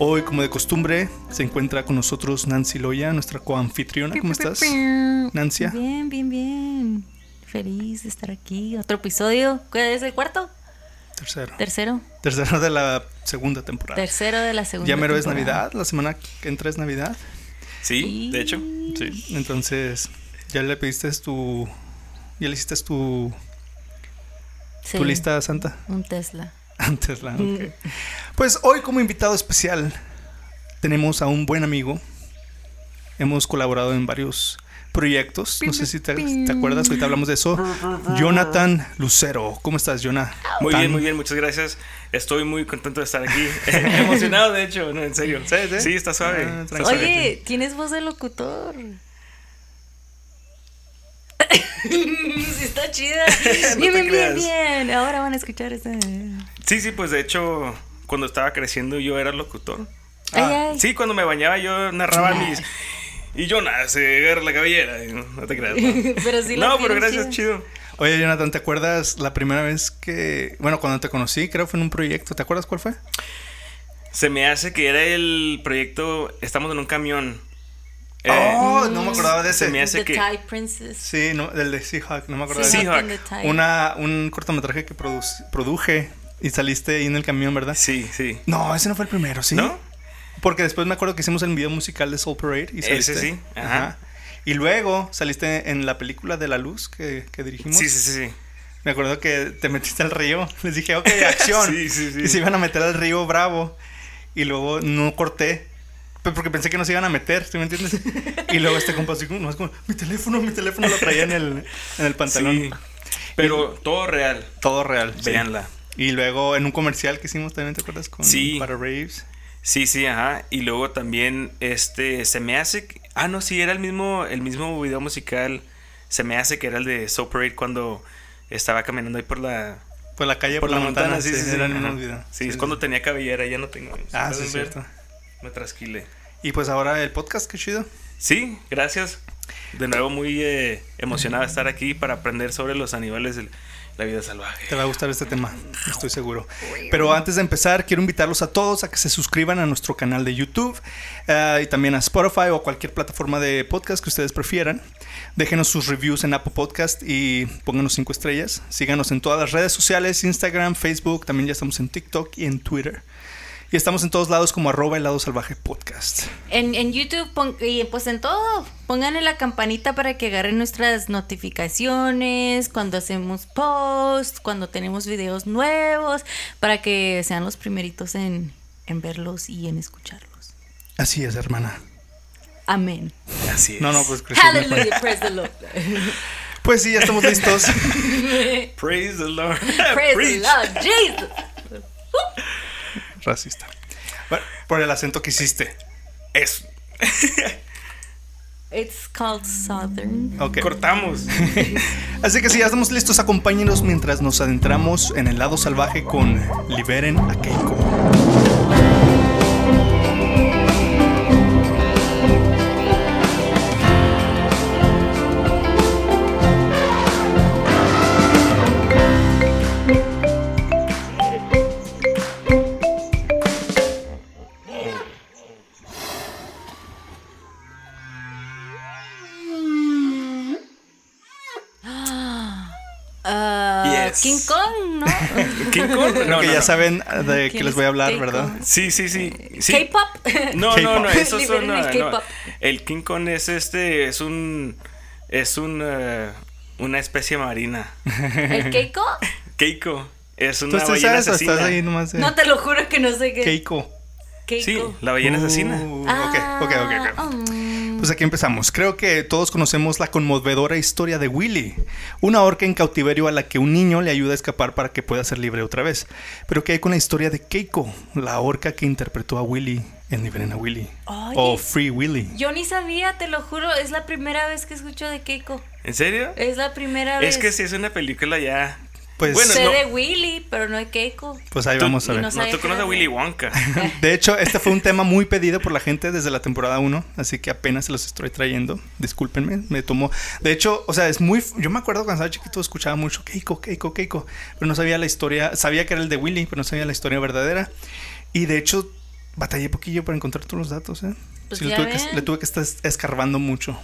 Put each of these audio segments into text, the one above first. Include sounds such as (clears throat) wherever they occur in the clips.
Hoy, como de costumbre, se encuentra con nosotros Nancy Loya, nuestra coanfitriona. ¿Cómo estás, Nancy? Bien, bien, bien. Feliz de estar aquí. Otro episodio. ¿Cuál es el cuarto? Tercero. Tercero. Tercero de la segunda temporada. Tercero de la segunda Ya mero es. Navidad, la semana que entra es Navidad. Sí, de hecho. Sí. Entonces, ya le pediste tu. Ya le hiciste tu, Sí, tu lista santa. Un Tesla. (laughs) Antes la. Pues hoy, como invitado especial, tenemos a un buen amigo. Hemos colaborado en varios proyectos. No sé si te, te acuerdas, ahorita hablamos de eso. Jonathan Lucero. ¿Cómo estás, Jonah? Muy bien, muy bien, muchas gracias. Estoy muy contento de estar aquí. (laughs) Emocionado, de hecho, no, en serio. Sí, sí. está suave. Ah, está suave. Oye, tienes voz de locutor. (laughs) sí, está chida. No bien, bien, bien, bien. Ahora van a escuchar ese. Sí, sí, pues de hecho, cuando estaba creciendo yo era locutor. Ah, ay. Sí, cuando me bañaba yo narraba mis... Y Jonas se agarra la cabellera. No te creas. No, pero sí No, pero gracias, chida. chido. Oye, Jonathan, ¿te acuerdas la primera vez que. Bueno, cuando te conocí, creo que fue en un proyecto. ¿Te acuerdas cuál fue? Se me hace que era el proyecto... Estamos en un camión. Eh, oh, no me acordaba de ese. se me hace The que... Thai Princess. Sí, no, el de Seahawk, no me acordaba de Sí, ese. Seahawk. Una, un cortometraje que produc- produje y saliste ahí en el camión, ¿verdad? Sí, sí. No, ese no fue el primero, ¿sí? ¿No? Porque después me acuerdo que hicimos el video musical de Soul Parade y Ese saliste. sí, ajá. Y luego saliste en la película de La Luz que, que dirigimos. Sí, sí, sí, sí. Me acuerdo que te metiste al río. (laughs) Les dije, ok, (laughs) acción. Sí, sí, sí. Y se iban a meter al río Bravo. Y luego no corté. Porque pensé que no se iban a meter, ¿tú me entiendes? (laughs) Y luego este compa así como, como, mi teléfono, mi teléfono lo traía en el, en el pantalón. Sí. Pero todo real. Todo real. sí. Y luego en un comercial que hicimos también, ¿te acuerdas? Con Sí. Para Raves. Sí, sí, ajá. Y luego también, este, se me hace... que- Ah, no, sí, era el mismo, el mismo video musical. Se me hace que era el de So Parade cuando estaba caminando ahí por la... Por la calle, Por la montana, sí, sí, sí, sí. Era el mismo video. Sí, es cuando tenía cabellera, ya no tengo. Ah, ¿Pueden sí, es cierto. Me trasquilé. Y pues ahora el podcast, qué chido. Sí, gracias. De nuevo muy eh, estar aquí para aprender sobre los animales de la vida salvaje. Te va a gustar este tema, estoy seguro. Pero antes de empezar, quiero invitarlos a todos a que se suscriban a nuestro canal de YouTube eh, y también a Spotify o cualquier plataforma de podcast que ustedes prefieran. Déjenos sus reviews en Apple Podcast y pónganos cinco estrellas. Síganos en todas las redes sociales, Instagram, Facebook, también ya estamos en TikTok y en Twitter. Y estamos en todos lados como arroba helado salvaje podcast. En, en YouTube pon- y pues en todo, pónganle la campanita para que agarren nuestras notificaciones, cuando hacemos posts, cuando tenemos videos nuevos, para que sean los primeritos en, en verlos y en escucharlos. Así es, hermana. Amén. Así es. No, no, pues. Hallelujah, praise the Lord. (laughs) Pues sí, ya estamos listos. (laughs) Praise the Lord. praise Preach. the Lord, Jesus. (laughs) Racista. Bueno, por el acento que hiciste. Es. (laughs) It's called Southern. Ok. Cortamos. (laughs) Así que si ya estamos listos, acompáñenos mientras nos adentramos en el lado salvaje con Liberen a Keiko. ¿King Kong? No, que no, ya no. saben de qué ¿Quién les es voy a hablar? ¿verdad? Sí, sí, sí. sí. K-pop. No, no, no, (laughs) esos son. El no, no. K-pop. El King Kong es este. Es un. Es un. eh, una especie marina. ¿El Keiko? (laughs) Keiko. Es ¿Tú una estás, ballena sabes o estás ahí asesina. nomás de No te lo juro que no sé qué. Keiko? Keiko. Sí, la ballena asesina. Uh, Ah, ok, ok, ok, ok. mm. Pues aquí empezamos. Creo que todos conocemos la conmovedora historia de Willy, una orca en cautiverio a la que un niño le ayuda a escapar para que pueda ser libre otra vez. Pero ¿qué hay con la historia de Keiko, la orca que interpretó a Willy en Liberen a Willy? Oye. O Free Willy. Yo ni sabía, te lo juro, es la primera vez que escucho de Keiko. ¿En serio? Es la primera vez. Es que si es una película ya. Pues, Bueno, sé no. de Willy, pero no de Keiko. pues ahí Tú- vamos a ver. no No, tú conoces a Willy Wonka. (laughs) De hecho, este fue un tema muy pedido por la gente desde la temporada 1, así que apenas se los estoy trayendo. Discúlpenme, me tomó. De hecho, o sea, es muy. Yo me acuerdo cuando estaba chiquito escuchaba mucho Keiko, Keiko, Keiko, pero no sabía la historia. Sabía que era el de Willy, pero no sabía la historia verdadera. Y de hecho, batallé poquillo para encontrar todos los datos, ¿eh? Pues Sí, le, tuve que, le tuve que estar escarbando mucho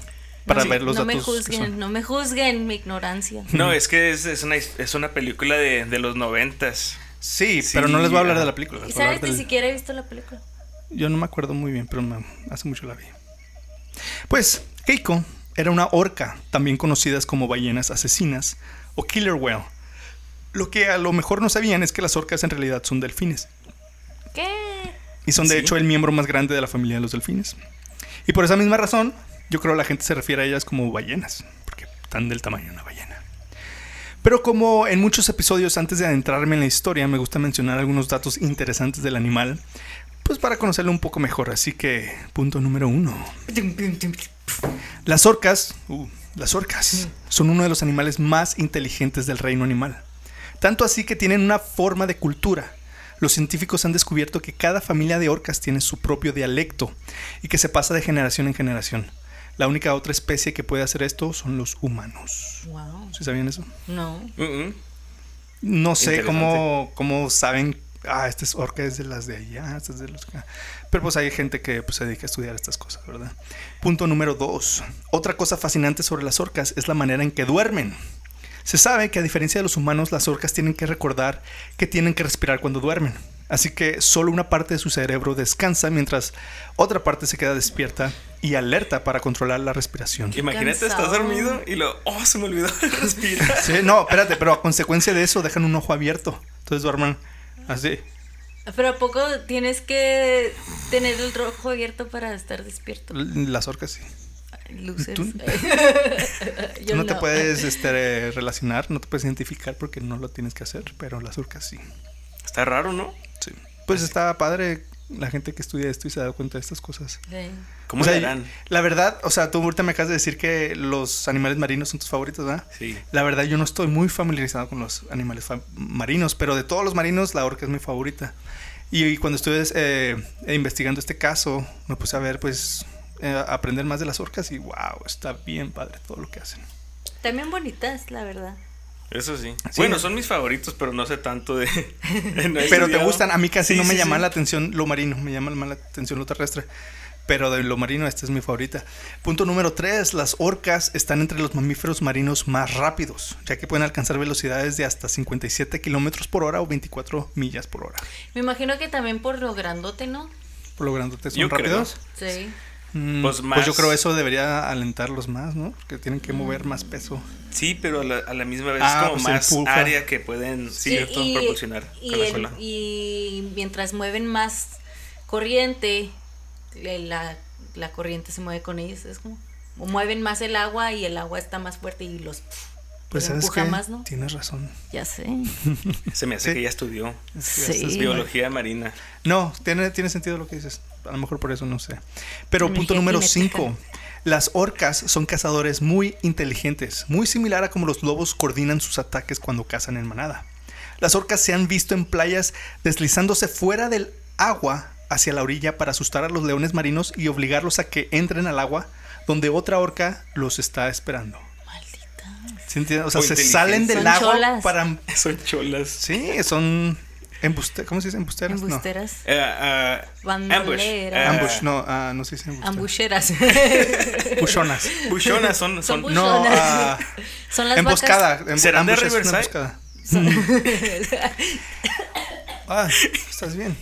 para no, ver los no me datos. que juzguen, son. no me juzguen mi ignorancia. No, es que es, es una, es una película de, de los noventas. Sí, Sí, pero no les voy a hablar de la película. Y sabes, ni del- siquiera he visto la película. Yo no me acuerdo muy bien, pero me- hace mucho la vi. Pues, Keiko era una orca, también conocidas como ballenas asesinas o killer whale. Lo que a lo mejor no sabían es que las orcas en realidad son delfines. ¿Qué? Y son de Sí. hecho el miembro más grande de la familia de los delfines. Y por esa misma razón, yo creo la gente se refiere a ellas como ballenas, porque están del tamaño de una ballena. Pero como en muchos episodios antes de adentrarme en la historia, me gusta mencionar algunos datos interesantes del animal, pues para conocerlo un poco mejor. Así que, punto número uno. Las orcas, uh, las orcas, son uno de los animales más inteligentes del reino animal. Tanto así que tienen una forma de cultura. Los científicos han descubierto que cada familia de orcas tiene su propio dialecto y que se pasa de generación en generación. La única otra especie que puede hacer esto son los humanos. Wow. ¿Sí sabían eso? No. No sé cómo, cómo saben, ah, esta es orca es de las de allá, esta es de los acá. Pero pues hay gente que pues, se dedica a estudiar estas cosas, ¿verdad? Punto número dos. Otra cosa fascinante sobre las orcas es la manera en que duermen. Se sabe que a diferencia de los humanos, las orcas tienen que recordar que tienen que respirar cuando duermen. Así que solo una parte de su cerebro descansa mientras otra parte se queda despierta y alerta para controlar la respiración. Imagínate, estás Cansado. dormido y lo. Oh, se me olvidó (laughs) respirar. Sí, no, espérate, pero a consecuencia de eso dejan un ojo abierto. Entonces duerman así. Pero ¿a poco tienes que tener el rojo abierto para estar despierto? Las orcas sí. Luces. Tú- (laughs) (laughs) Yo Tú no, te puedes este, relacionar, no te puedes identificar porque no lo tienes que hacer, pero las orcas sí. Está raro, ¿no? Pues está padre la gente que estudia esto y se da cuenta de estas cosas. Sí. ¿Cómo O sea, harán? La verdad, o sea, tú ahorita me acabas de decir que los animales marinos son tus favoritos, ¿verdad? Sí. La verdad, yo no estoy muy familiarizado con los animales marinos, pero de todos los marinos, la orca es mi favorita. Y, y cuando estuve eh, investigando este caso, me puse a ver, pues, eh, aprender más de las orcas y wow, está bien padre todo lo que hacen. También bonitas, la verdad. Eso sí. Sí. Bueno, son mis favoritos, pero no sé tanto de. (laughs) Pero te gustan, a mí casi Sí, no me sí, llama sí. la atención lo marino, me llama más la atención lo terrestre. Pero de lo marino, esta es mi favorita. Punto número 3. Las orcas están entre los mamíferos marinos más rápidos, ya que pueden alcanzar velocidades de hasta 57 kilómetros por hora o 24 millas por hora. Me imagino que también por lo grandote, ¿no? Por lo grandote son Yo creo. rápidos. Sí. Mm, Pues pues, yo creo eso debería alentarlos más, ¿no? Porque tienen que mover más peso. Sí, pero a la, a la misma vez Ah, es como pues más empuja. área que pueden sí, cierto, y, propulsionar y con la el- cola. y mientras mueven más corriente, la, la corriente se mueve con ellos. Es como. O mueven más el agua y el agua está más fuerte y los. Pues sabes empuja que más, ¿no? tienes razón. Ya sé. (laughs) Se me hace Sí. que ya estudió. Sí. Es biología marina. No, tiene, tiene sentido lo que dices. A lo mejor por eso no sé. Pero punto número cinética. 5. Las orcas son cazadores muy inteligentes, muy similar a como los lobos coordinan sus ataques cuando cazan en manada. Las orcas se han visto en playas deslizándose fuera del agua hacia la orilla para asustar a los leones marinos y obligarlos a que entren al agua donde otra orca los está esperando. ¿Sí entiendes? O sea, O se salen del Son agua cholas. para... (laughs) Son cholas. Sí, son... Embuste... ¿Cómo se dice? ¿Embusteras? No. Embusteras. Eh, ah, ambush. Bandoleras. Ah, Ambush, no, ah, no se dice embusteras. Ambucheras. Buchonas. (laughs) Buchonas son. Son son No, ah, (laughs) Son las emboscada. vacas. Em- ¿Serán de ambush Riverside? emboscada. Ah, estás bien.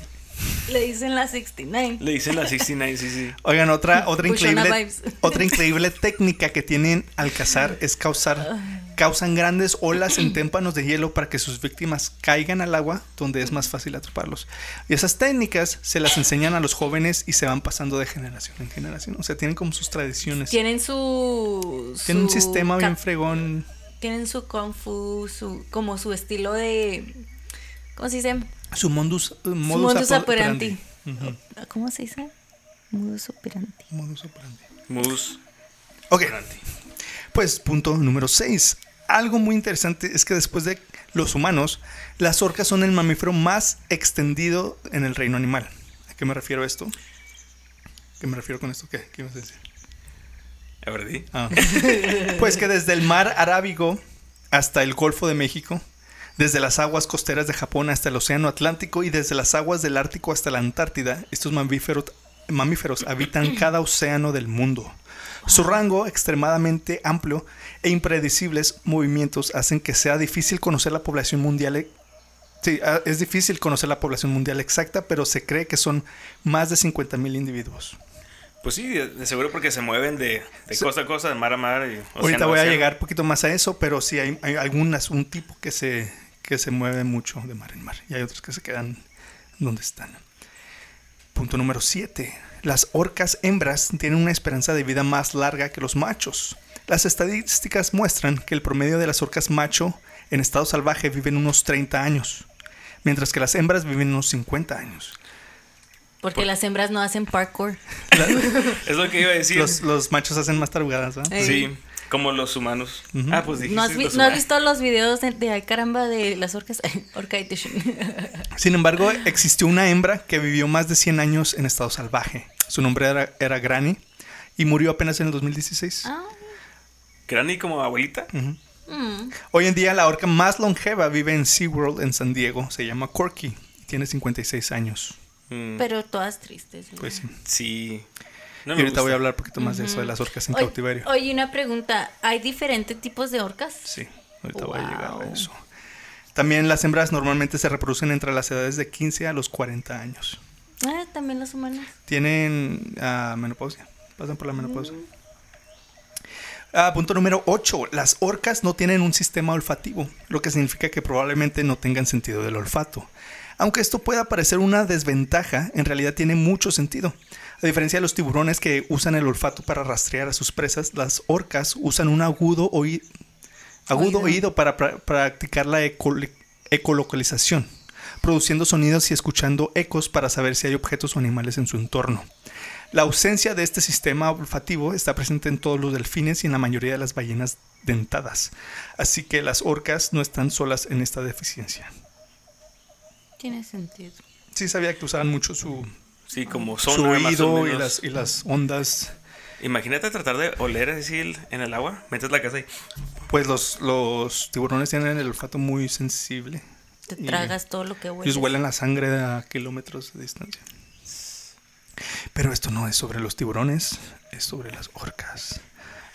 Le dicen la 69. Le dicen la 69, sí, sí. Oigan, otra, otra increíble, otra increíble técnica que tienen al cazar es causar causan grandes olas en (clears throat) témpanos de hielo para que sus víctimas caigan al agua donde es más fácil atraparlos. Y esas técnicas se las enseñan a los jóvenes y se van pasando de generación en generación. O sea, tienen como sus tradiciones. Tienen su... Tienen un su sistema bien fregón. Tienen su kung fu, su, como su estilo de... ¿Cómo se dice? Su modus, Su modus, modus opo- operandi. Ujú. ¿Cómo se dice? Modus operandi. Modus operandi. Mus. Ok. Pues punto número 6. Algo muy interesante es que después de los humanos, las orcas son el mamífero más extendido en el reino animal. ¿A qué me refiero a esto? ¿Qué me refiero con esto? ¿Qué, ¿Qué ibas a decir? A ver. Ah. (laughs) Pues que desde el mar Arábigo hasta el Golfo de México, desde las aguas costeras de Japón hasta el Océano Atlántico y desde las aguas del Ártico hasta la Antártida, estos mamíferos, mamíferos habitan cada océano del mundo. Su rango extremadamente amplio e impredecibles movimientos hacen que sea difícil conocer la población mundial. e- Sí, ah, es difícil conocer la población mundial exacta, pero se cree que son más de 50.000 individuos. Pues sí, de, seguro porque se mueven de, de Sí. costa a costa, de mar a mar. Y Ahorita voy a océano. llegar un poquito más a eso, pero sí hay, hay algunas, un tipo que se, que se mueve mucho de mar en mar y hay otros que se quedan donde están. Punto número 7. Las orcas hembras tienen una esperanza de vida más larga que los machos. Las estadísticas muestran que el promedio de las orcas macho en estado salvaje viven unos 30 años, mientras que las hembras viven unos 50 años. Porque las hembras no hacen parkour. La- (laughs) Es lo que iba a decir. los, los machos hacen más tarugadas, ¿verdad? Eh. Sí, como los humanos. Ah, pues dijiste ¿No has, vi- los no has humanos. visto los videos de, de ay caramba de las orcas? (laughs) Orca Edition. Sin embargo, existió una hembra que vivió más de 100 años en estado salvaje. Su nombre era, era Granny y murió apenas en el 2016. ah, Granny como abuelita. Mm. Hoy en día la orca más longeva vive en SeaWorld en San Diego. Se llama Corky y tiene 56 años. Mm, Pero todas tristes. ¿no? Pues sí. sí. No y ahorita voy a hablar un poquito más de eso, de las orcas en Oye- cautiverio. Oye, una pregunta. ¿Hay diferentes tipos de orcas? Sí, ahorita voy a llegar a eso. También las hembras normalmente se reproducen entre las edades de 15 a los 40 años. Ah, también los humanos. Tienen ah, menopausia. Pasan por la menopausia. Ah, punto número 8. Las orcas no tienen un sistema olfativo, lo que significa que probablemente no tengan sentido del olfato. Aunque esto pueda parecer una desventaja, en realidad tiene mucho sentido. A diferencia de los tiburones que usan el olfato para rastrear a sus presas, las orcas usan un agudo, oí- agudo Oído. oído para pra- practicar la ecolocalización, produciendo sonidos y escuchando ecos para saber si hay objetos o animales en su entorno. La ausencia de este sistema olfativo está presente en todos los delfines y en la mayoría de las ballenas dentadas, así que las orcas no están solas en esta deficiencia. Tiene sentido. Sí sabía que usaban mucho su, Sí, como su sonar más o oído y las, y las ondas. Imagínate tratar de oler así en el agua. Metes la casa y. Pues los, los tiburones tienen el olfato muy sensible. Te Y tragas todo lo que huele. Ellos huelen la sangre a kilómetros de distancia. Pero esto no es sobre los tiburones, es sobre las orcas.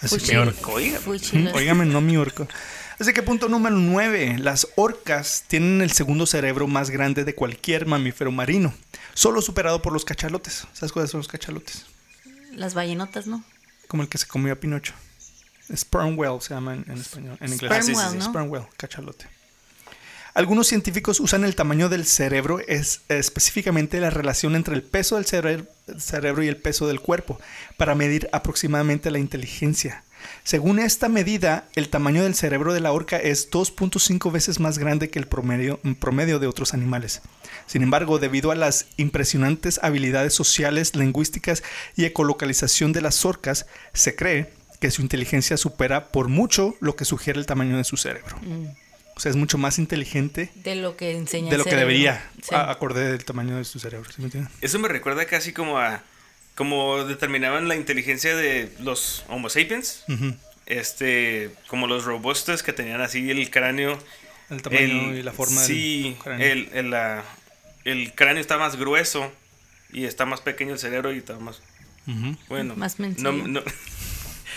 Así que, Oiga. Fuchilas. Óigame, no mi orco. Así que punto número 9. Las orcas tienen el segundo cerebro más grande de cualquier mamífero marino, solo superado por los cachalotes. ¿Sabes cuáles son los cachalotes? Las ballenotas, ¿no? Como el que se comió a Pinocho. Sperm whale se llama en, en español. En inglés. Sperm Ah, sí, sí, whale, cachalote. Algunos científicos usan el tamaño del cerebro, es, específicamente la relación entre el peso del cerebro, y el peso del cuerpo, para medir aproximadamente la inteligencia. Según esta medida, el tamaño del cerebro de la orca es 2.5 veces más grande que el promedio, promedio de otros animales. Sin embargo, debido a las impresionantes habilidades sociales, lingüísticas y ecolocalización de las orcas, se cree que su inteligencia supera por mucho lo que sugiere el tamaño de su cerebro. O sea, es mucho más inteligente De lo que enseña de el lo que debería, Sí. a- acorde del tamaño de su cerebro. ¿sí me entienden? Eso me recuerda casi como a. Como determinaban la inteligencia de los Homo sapiens. Este. Como los robustos que tenían así el cráneo. El tamaño el- y la forma Sí, del cráneo. el, el, la- el cráneo está más grueso. Y está más pequeño el cerebro y está más. Ujú. Bueno. Más no-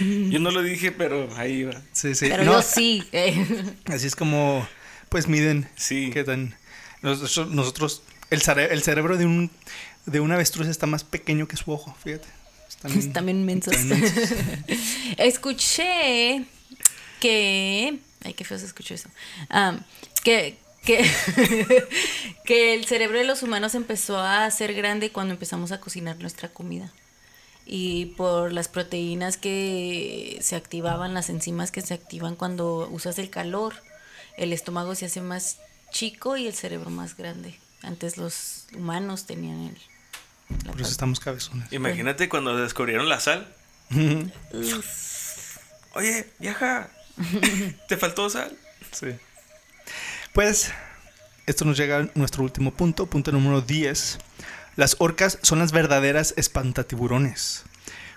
yo no (laughs) lo dije, pero ahí va. Sí, sí. Pero No, yo sí. eh. (laughs) Así es como, pues miden Sí. qué tan... Nosotros, nosotros- el, cere- el cerebro de un, de un avestruz está más pequeño que su ojo, fíjate. Están, (laughs) Están bien mensos. están mensos. Escuché que Ay, qué feo se escuchó eso. Am, que, que, que el cerebro de los humanos empezó a ser grande cuando empezamos a cocinar nuestra comida. Y por las proteínas que se activaban, las enzimas que se activan cuando usas el calor, el estómago se hace más chico y el cerebro más grande. Antes los humanos tenían el... la Por eso estamos cabezones. Imagínate cuando descubrieron la sal. Oye, vieja, ¿te faltó sal? Sí. Pues esto nos llega a nuestro último punto, punto número 10. Las orcas son las verdaderas espantatiburones.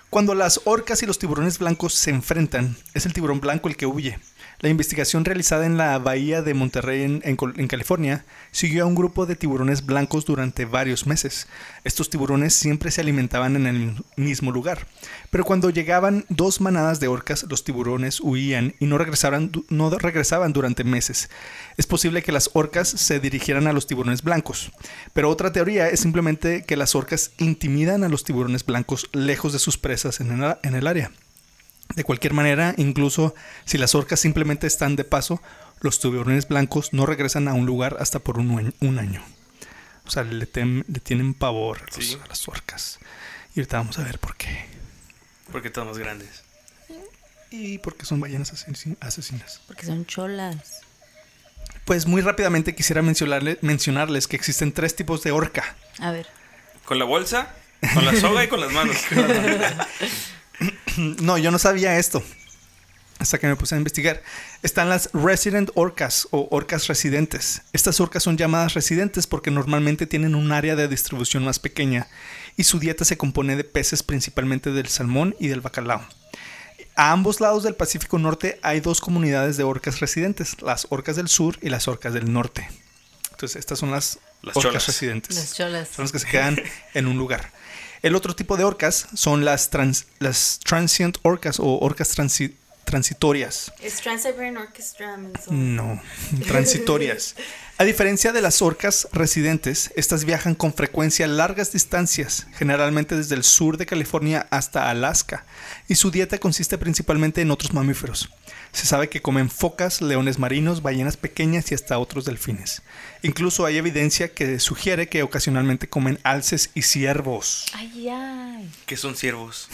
Cuando las orcas y los tiburones blancos se enfrentan, es el tiburón blanco el que huye. La investigación realizada en la bahía de Monterrey en, California siguió a un grupo de tiburones blancos durante varios meses. Estos tiburones siempre se alimentaban en el mismo lugar, pero cuando llegaban dos manadas de orcas, los tiburones huían y no regresaban, no regresaban durante meses. Es posible que las orcas se dirigieran a los tiburones blancos, pero otra teoría es simplemente que las orcas intimidan a los tiburones blancos lejos de sus presas el, en el área. De cualquier manera, incluso si las orcas simplemente están de paso, los tiburones blancos no regresan a un lugar hasta por un, año- un año. O sea, le, tem- le tienen pavor a, los- Sí. a las orcas. Y ahorita vamos a ver por qué. Porque estamos grandes. Y porque son ballenas asesin- asesinas. Porque son cholas. Pues muy rápidamente quisiera mencionarle- mencionarles que existen tres tipos de orca. A ver. ¿Con la bolsa? ¿Con la soga y con las manos? (laughs) (laughs) No, yo no sabía esto. Hasta que me puse a investigar. Están las resident orcas o orcas residentes. Estas orcas son llamadas residentes porque normalmente tienen un área de distribución más pequeña y su dieta se compone de peces principalmente del salmón y del bacalao. A ambos lados del Pacífico Norte hay dos comunidades de orcas residentes, las orcas del sur y las orcas del norte. Entonces, estas son las, Las orcas cholas. residentes. Las cholas. Son las que se quedan (laughs) en un lugar. El otro tipo de orcas son las, trans- las transient orcas o orcas transi- transitorias. Es Trans-Siberian Orchestra. No, (laughs) transitorias. (laughs) A diferencia de las orcas residentes, estas viajan con frecuencia largas distancias, generalmente desde el sur de California hasta Alaska, y su dieta consiste principalmente en otros mamíferos. Se sabe que comen focas, leones marinos, ballenas pequeñas y hasta otros delfines. Incluso hay evidencia que sugiere que ocasionalmente comen alces y ciervos. Ay, ay. ¿Qué son ciervos?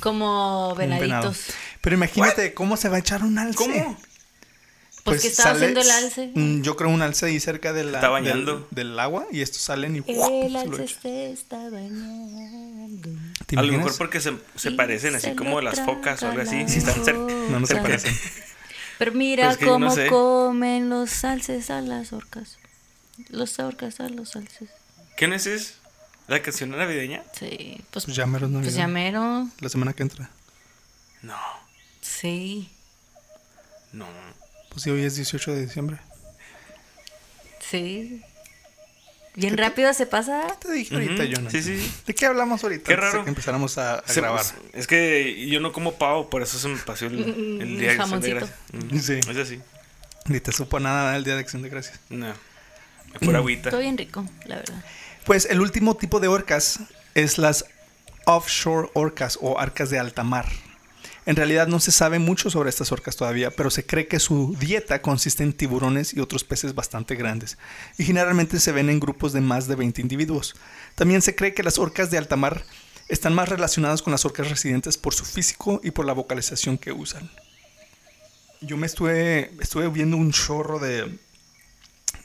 Como Un venado. venaditos. Pero imagínate cómo se va a echar un alce. ¿Cómo? Pues, que estaba sale- haciendo el alce. Mm, Yo creo un alce ahí cerca de la- Está bañando. Del, del agua y estos salen y El se alce se está bañando. ¿Te A lo mejor porque se, se parecen se así como lo las focas o algo así. Si están cerca. No, no se parecen. Pero mira Pues es que yo no cómo sé. comen los alces a las orcas. Los orcas a los alces. ¿Qué no es eso? ¿La canción navideña? Sí, pues, Pues ya mero es pues Navidad. ya mero. La semana que entra. No, Sí, no. Pues sí, hoy es 18 de diciembre. sí. Bien rápido se pasa. Te dije ahorita, Ujú, Jonathan. sí, sí. ¿De qué hablamos ahorita? Qué raro. que empezáramos a, grabar. Es que yo no como pavo, por eso se me pasó el, el día de Acción de Jamoncito. Gracias. Mm, Sí. Es así. Ni te supo nada el Día de Acción de Gracias. No. Por (clears throat) agüita. Todo bien rico, la verdad. Pues el último tipo de orcas es las offshore orcas o arcas de alta mar. En realidad no se sabe mucho sobre estas orcas todavía, pero se cree que su dieta consiste en tiburones y otros peces bastante grandes, y generalmente se ven en grupos de más de 20 individuos. También se cree que las orcas de alta mar están más relacionadas con las orcas residentes por su físico y por la vocalización que usan. Yo me estuve, estuve viendo un chorro de,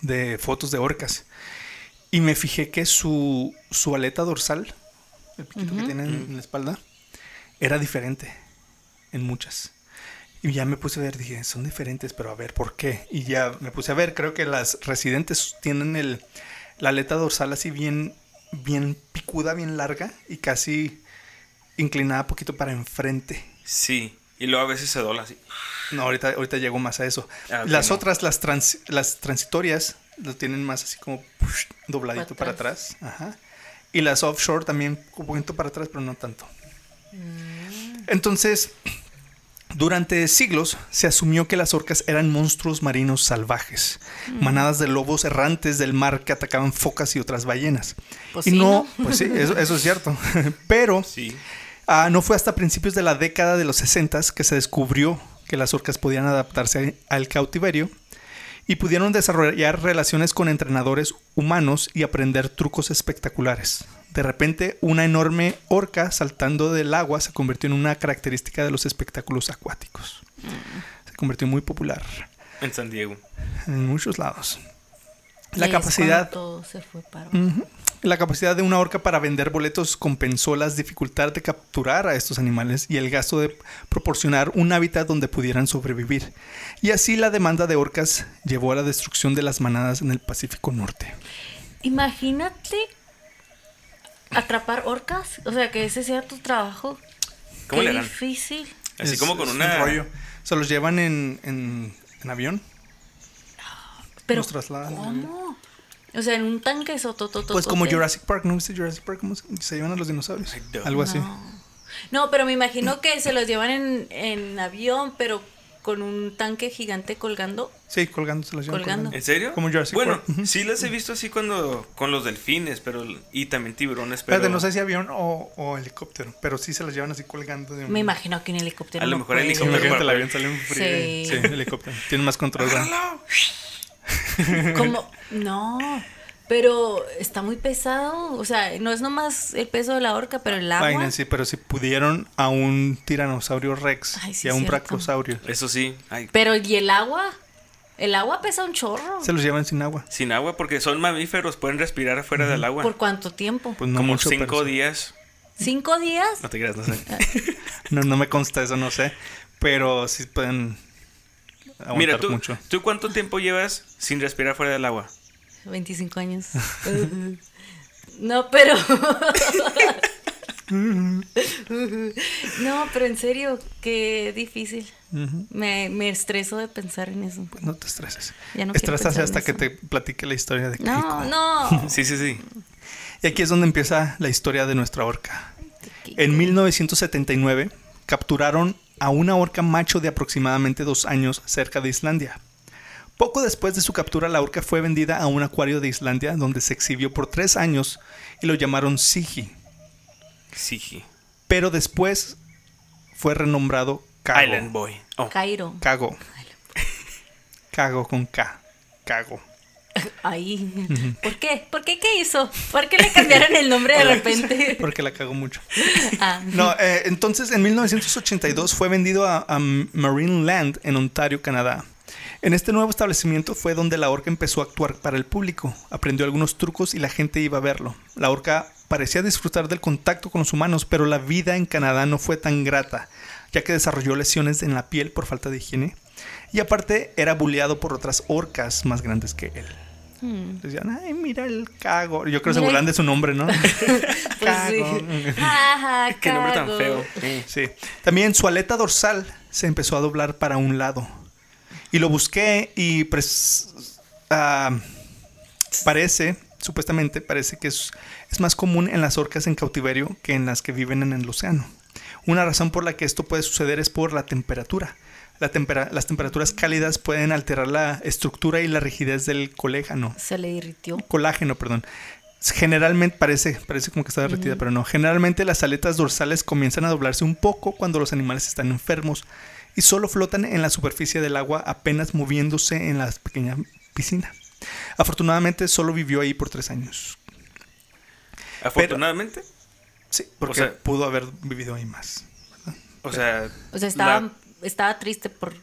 de fotos de orcas y me fijé que su, su aleta dorsal, el piquito que tiene en, en la espalda, era diferente en muchas. Y ya me puse a ver, dije, son diferentes, pero a ver, ¿por qué? Y ya me puse a ver, creo que las residentes tienen el, la aleta dorsal así bien, bien picuda, bien larga y casi inclinada poquito para enfrente. Sí. Y luego a veces se dobla así. No, ahorita, ahorita llego más a eso. Ah, las no. otras, las, trans- las transitorias, lo tienen más así como push, dobladito Para para atrás. Ajá. Y las offshore también un poquito para atrás, pero no tanto. Mm. Entonces, durante siglos se asumió que las orcas eran monstruos marinos salvajes, Mm. manadas de lobos errantes del mar que atacaban focas y otras ballenas. Pues y sí, no, ¿no? pues sí, eso, eso es cierto. (laughs) Pero Sí. Ah, no fue hasta principios de la década de los 60 que se descubrió que las orcas podían adaptarse al cautiverio y pudieron desarrollar relaciones con entrenadores humanos y aprender trucos espectaculares. De repente, una enorme orca saltando del agua se convirtió en una característica de los espectáculos acuáticos. Se convirtió muy popular En San Diego. en muchos lados. La capacidad, todo se fue para. La capacidad de una orca para vender boletos compensó las dificultades de capturar a estos animales y el gasto de proporcionar un hábitat donde pudieran sobrevivir. Y así la demanda de orcas llevó a la destrucción de las manadas en el Pacífico Norte. Imagínate atrapar orcas. O sea, que ese sea tu trabajo. ¿Cómo Qué le harán? difícil. Así Es- como con un rollo. Se los llevan en, en- en avión. Pero, Los trasladan. ¿cómo? O sea, en un tanque sotototote. Pues como Jurassic Park, ¿no viste Jurassic Park? ¿Cómo se, se llevan a los dinosaurios? Algo así. No, pero me imagino que se los llevan en, en avión, pero con un tanque gigante colgando. Sí, colgando se los llevan. Colgando. ¿En serio? Como Jurassic bueno, Park. Sí las he visto así cuando con los delfines, pero y también tiburones, pero Espérate, no sé si avión o, o helicóptero, pero sí se los llevan así colgando de un... Me imagino que un helicóptero. A lo no mejor puede. helicóptero. Imagínate el avión sale un frío. Sí. Sí. helicóptero. Tiene más control. (laughs) Como, no, pero está muy pesado. O sea, no es nomás el peso de la orca, pero el agua. Nancy, pero si pudieron a un tiranosaurio rex Ay, sí, y a un cierto. brachiosaurio, Eso sí, ay, Pero ¿y el agua? El agua pesa un chorro. se los llevan sin agua. sin agua porque son mamíferos, pueden respirar afuera del agua. ¿Por cuánto tiempo? Pues no como mucho, cinco días. ¿Cinco días? No te creas, no sé. (laughs) No, no me consta eso, no sé. Pero sí pueden aguantar Mira, tú, mucho. ¿tú cuánto tiempo llevas sin respirar fuera del agua? 25 años. (laughs) no, pero. (laughs) no, pero en serio, qué difícil. Me, me estreso de pensar en eso. Pues no te estreses. Ya no pensar hasta que te platique la historia de. No, no. (laughs) Sí, sí, sí. Y aquí es donde empieza la historia de nuestra orca. En 1979 capturaron a una orca macho de aproximadamente dos años cerca de Islandia. Poco después de su captura, la orca fue vendida a un acuario de Islandia donde se exhibió por tres años y lo llamaron Sigi. Sí. Pero después fue renombrado Cago. Island Boy. Oh, Cairo. Cago. Cago con K. Cago. Ahí. ¿Por qué? ¿Por qué qué hizo? ¿Por qué le cambiaron el nombre de (laughs) repente? Porque la cago mucho. (laughs) Ah, No, eh, entonces en 1982 fue vendido a, a Marine Land en Ontario, Canadá. En este nuevo establecimiento fue donde la orca empezó a actuar para el público. Aprendió algunos trucos y la gente iba a verlo. La orca parecía disfrutar del contacto con los humanos, pero la vida en Canadá no fue tan grata, ya que desarrolló lesiones en la piel por falta de higiene. Y aparte era bulleado por otras orcas más grandes que él. Hmm. Decían, ay, mira el cago. Yo creo que se burlan de su nombre, ¿no? (laughs) Pues. (laughs) Cago. Ajá, (laughs) qué nombre tan feo. Sí. También su aleta dorsal se empezó a doblar para un lado. Y lo busqué y pres- ah, parece, supuestamente, parece que es, es más común en las orcas en cautiverio que en las que viven en el océano. Una razón por la que esto puede suceder es por la temperatura. La tempera- las temperaturas cálidas pueden alterar la estructura y la rigidez del colágeno Se le irritió. colágeno, perdón. Generalmente parece, parece como que está derretida, pero no. Generalmente las aletas dorsales comienzan a doblarse un poco cuando los animales están enfermos y solo flotan en la superficie del agua apenas moviéndose en la pequeña piscina. Afortunadamente solo vivió ahí por tres años. Afortunadamente. Sí, porque O sea- pudo haber vivido ahí más. O sea. O sea, estaba, estaba triste por.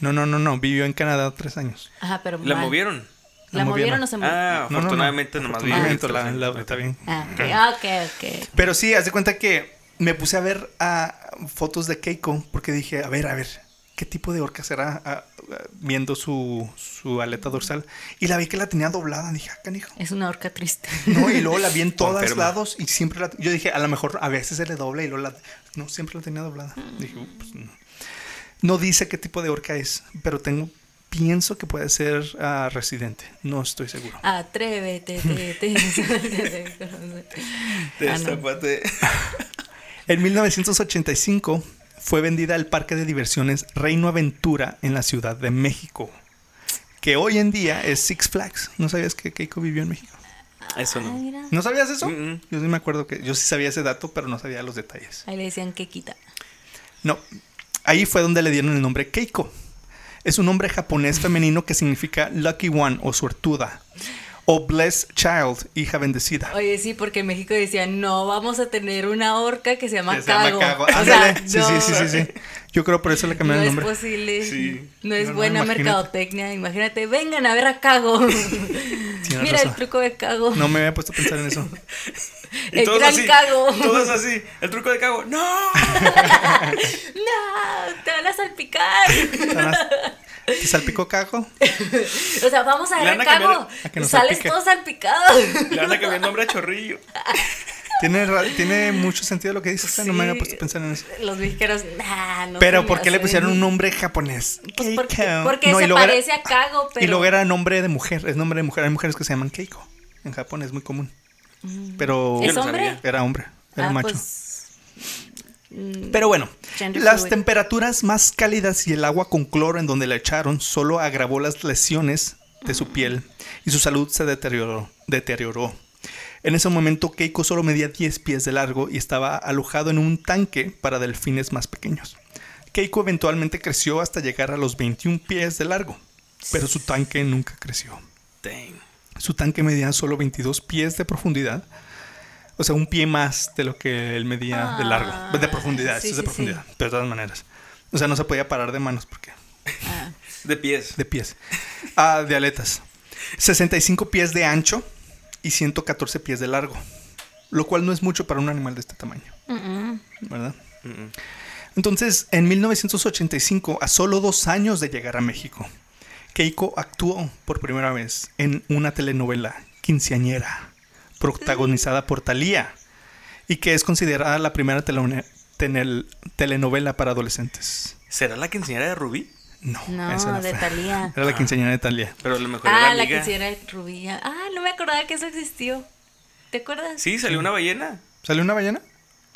No, no, no, no. Vivió en Canadá tres años. Ajá, pero. la mal. movieron. ¿La La movieron o se movió? Ah, No, no, no. afortunadamente nomás Afortunadamente, en la- la- está bien. Ah, ok, ah, ok, ok. Pero sí, haz de cuenta que me puse a ver ah, fotos de Keiko porque dije, a ver, a ver, ¿qué tipo de orca será ah, viendo su, su aleta dorsal? Y la vi que la tenía doblada, dije, ah, canijo. Es una orca triste. No, y luego la vi en todos lados y siempre la... Yo dije, a lo mejor a veces se le dobla y luego la... No, siempre la tenía doblada. Dije, "Uh, pues no. No dice qué tipo de orca es, pero tengo... Pienso que puede ser ah, residente. No estoy seguro. Atrévete, te, te, Ah. En 1985 fue vendida al parque de diversiones Reino Aventura en la Ciudad de México, que hoy en día es Six Flags. ¿No sabías que Keiko vivió en México? Eso Ah, no. ¿No sabías eso? Mm, mm. Yo sí me acuerdo que yo sí sabía ese dato, pero no sabía los detalles. Ahí le decían que quita. No. Ahí fue donde le dieron el nombre Keiko. Es un nombre japonés femenino que significa Lucky One o suertuda. O Blessed Child, hija bendecida. Oye, sí, porque en México decían, no, vamos a tener una orca que se llama Que se llama Cago. O sea, no, sí, sí, sí, sí. Yo creo por eso le No cambiaron el es nombre. posible. Sí. No es No, no, buena imagínate. mercadotecnia. Imagínate, vengan a ver a Cago. (laughs) (laughs) Mira el truco de Cago. No me había puesto a pensar en eso. (laughs) El todos gran así, cago. Todos así. El truco de cago. ¡No! No, te van a salpicar. ¿Te salpicó cago? O sea, vamos a ver a Cago. a Sales salpique. todo salpicado. Le van a cambiar el nombre a Chorrillo. Tiene, ra- tiene mucho sentido lo que dices. No me había puesto a pensar en eso. Los mexicanos, nah, no Pero ¿por qué le pusieron un nombre japonés? Pues porque, No, y se era- parece a Cago, pero. Y luego era nombre de mujer. Es nombre de mujer. Hay mujeres que se llaman Keiko. En Japón es muy común. Pero ¿Es hombre? era hombre. Era Ah, macho. pues, mm, Pero bueno, las fluid. temperaturas más cálidas y el agua con cloro en donde la echaron solo agravó las lesiones de su piel y su salud se deterioró. deterioró. En ese momento Keiko solo medía 10 pies de largo y estaba alojado en un tanque para delfines más pequeños. Keiko eventualmente creció hasta llegar a los 21 pies de largo, pero su tanque nunca creció. Dang. Su tanque medía solo 22 pies de profundidad. O sea, un pie más de lo que él medía de largo. Ah, de profundidad, sí, es de sí, profundidad. Pero de todas maneras. O sea, no se podía parar de manos porque. ah, De pies. De pies. Ah, de aletas. 65 pies de ancho y 114 pies de largo. Lo cual no es mucho para un animal de este tamaño. ¿Verdad? Entonces, en 1985, a solo dos años de llegar a México, Keiko actuó por primera vez en una telenovela quinceañera protagonizada por Thalía y que es considerada la primera telenovela para adolescentes. ¿Será la quinceañera de Rubí? No, No, esa no de fue. Thalía. (laughs) Era la quinceañera de Thalía. Pero a lo mejor era Ah, la amiga. que hiciera Rubilla. Ah, no me acordaba que eso existió. ¿Te acuerdas? Sí, salió una ballena. ¿Salió una ballena?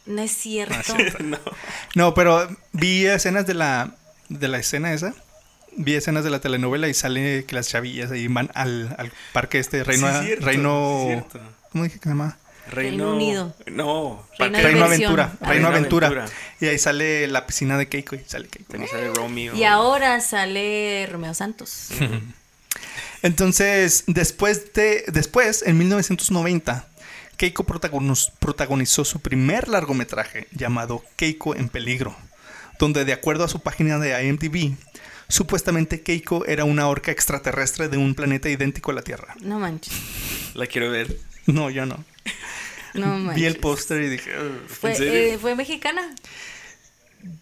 No es cierto. (laughs) no. No, pero vi escenas de la, de la escena esa. Vi escenas de la telenovela y sale que las chavillas ahí van al, al parque este Reino, Sí, cierto, Reino, sí. ¿cómo dije que se llama? Reino, Reino Unido. No. Reino. Aventura, Ah. Reino Reino Aventura. Aventura. Y ahí sale la piscina de Keiko y sale Keiko. También sale Romeo. Y ahora sale Romeo Santos. (laughs) Entonces, después de después en 1990 Keiko protagonizó su primer largometraje llamado Keiko en peligro, donde de acuerdo a su página de IMDb, supuestamente Keiko era una orca extraterrestre de un planeta idéntico a la Tierra. No manches. La quiero ver. No, yo no. (laughs) No manches. Vi el póster y dije, "Ugh". Fue, ¿En serio? eh, ¿Fue mexicana?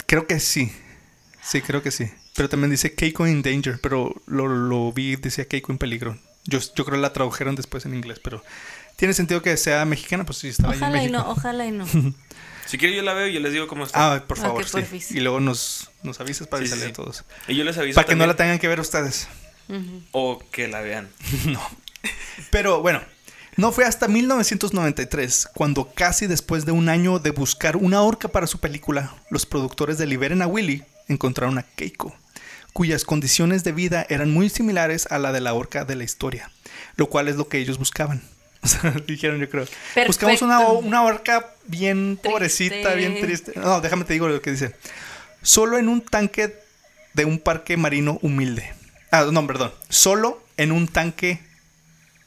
creo que sí. Sí, creo que sí. Pero también dice Keiko in danger, pero lo, lo vi, decía Keiko en peligro. Yo, yo creo que la tradujeron después en inglés, pero tiene sentido que sea mexicana, pues sí, estaba ahí en Ojalá y México. no, ojalá y no. (laughs) Si quieren yo la veo y yo les digo cómo está. Ah, por favor, sí. Y luego nos, nos avisas para Sí, sí. a todos. y yo les aviso Para que no la tengan que ver ustedes. O que la vean. (laughs) Pero bueno, no fue hasta 1993, cuando casi después de un año de buscar una orca para su película, los productores de Liberen a Willy encontraron a Keiko, cuyas condiciones de vida eran muy similares a la de la orca de la historia, lo cual es lo que ellos buscaban. (laughs) O sea, dijeron yo creo. Buscamos una, una orca bien Triste. pobrecita, bien triste. No, déjame te digo lo que dice. Solo en un tanque de un parque marino humilde. Ah, no, perdón. Solo en un tanque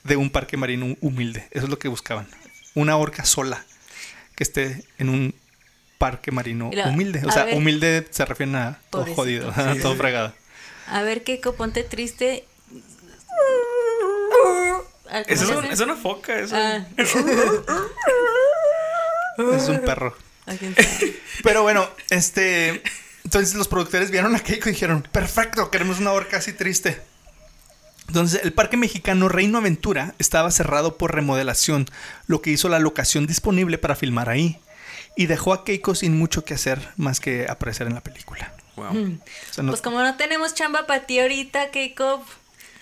de un parque marino humilde. Eso es lo que buscaban. Una orca sola que esté en un parque marino la- humilde. O sea, ver. humilde se refiere a todo Pobrecito. jodido, (laughs) Sí, todo sí. fregado. A ver, Keiko, ponte triste. Ah, ¿cómo Eso es, un- una foca. Eso. Ah. (laughs) Es un perro. Pero bueno, este. Entonces los productores vieron a Keiko y dijeron: Perfecto, queremos una orca así triste. Entonces, el parque mexicano Reino Aventura estaba cerrado por remodelación, lo que hizo la locación disponible para filmar ahí. Y dejó a Keiko sin mucho que hacer más que aparecer en la película. Wow. O sea, no- Pues como no tenemos chamba para ti ahorita, Keiko.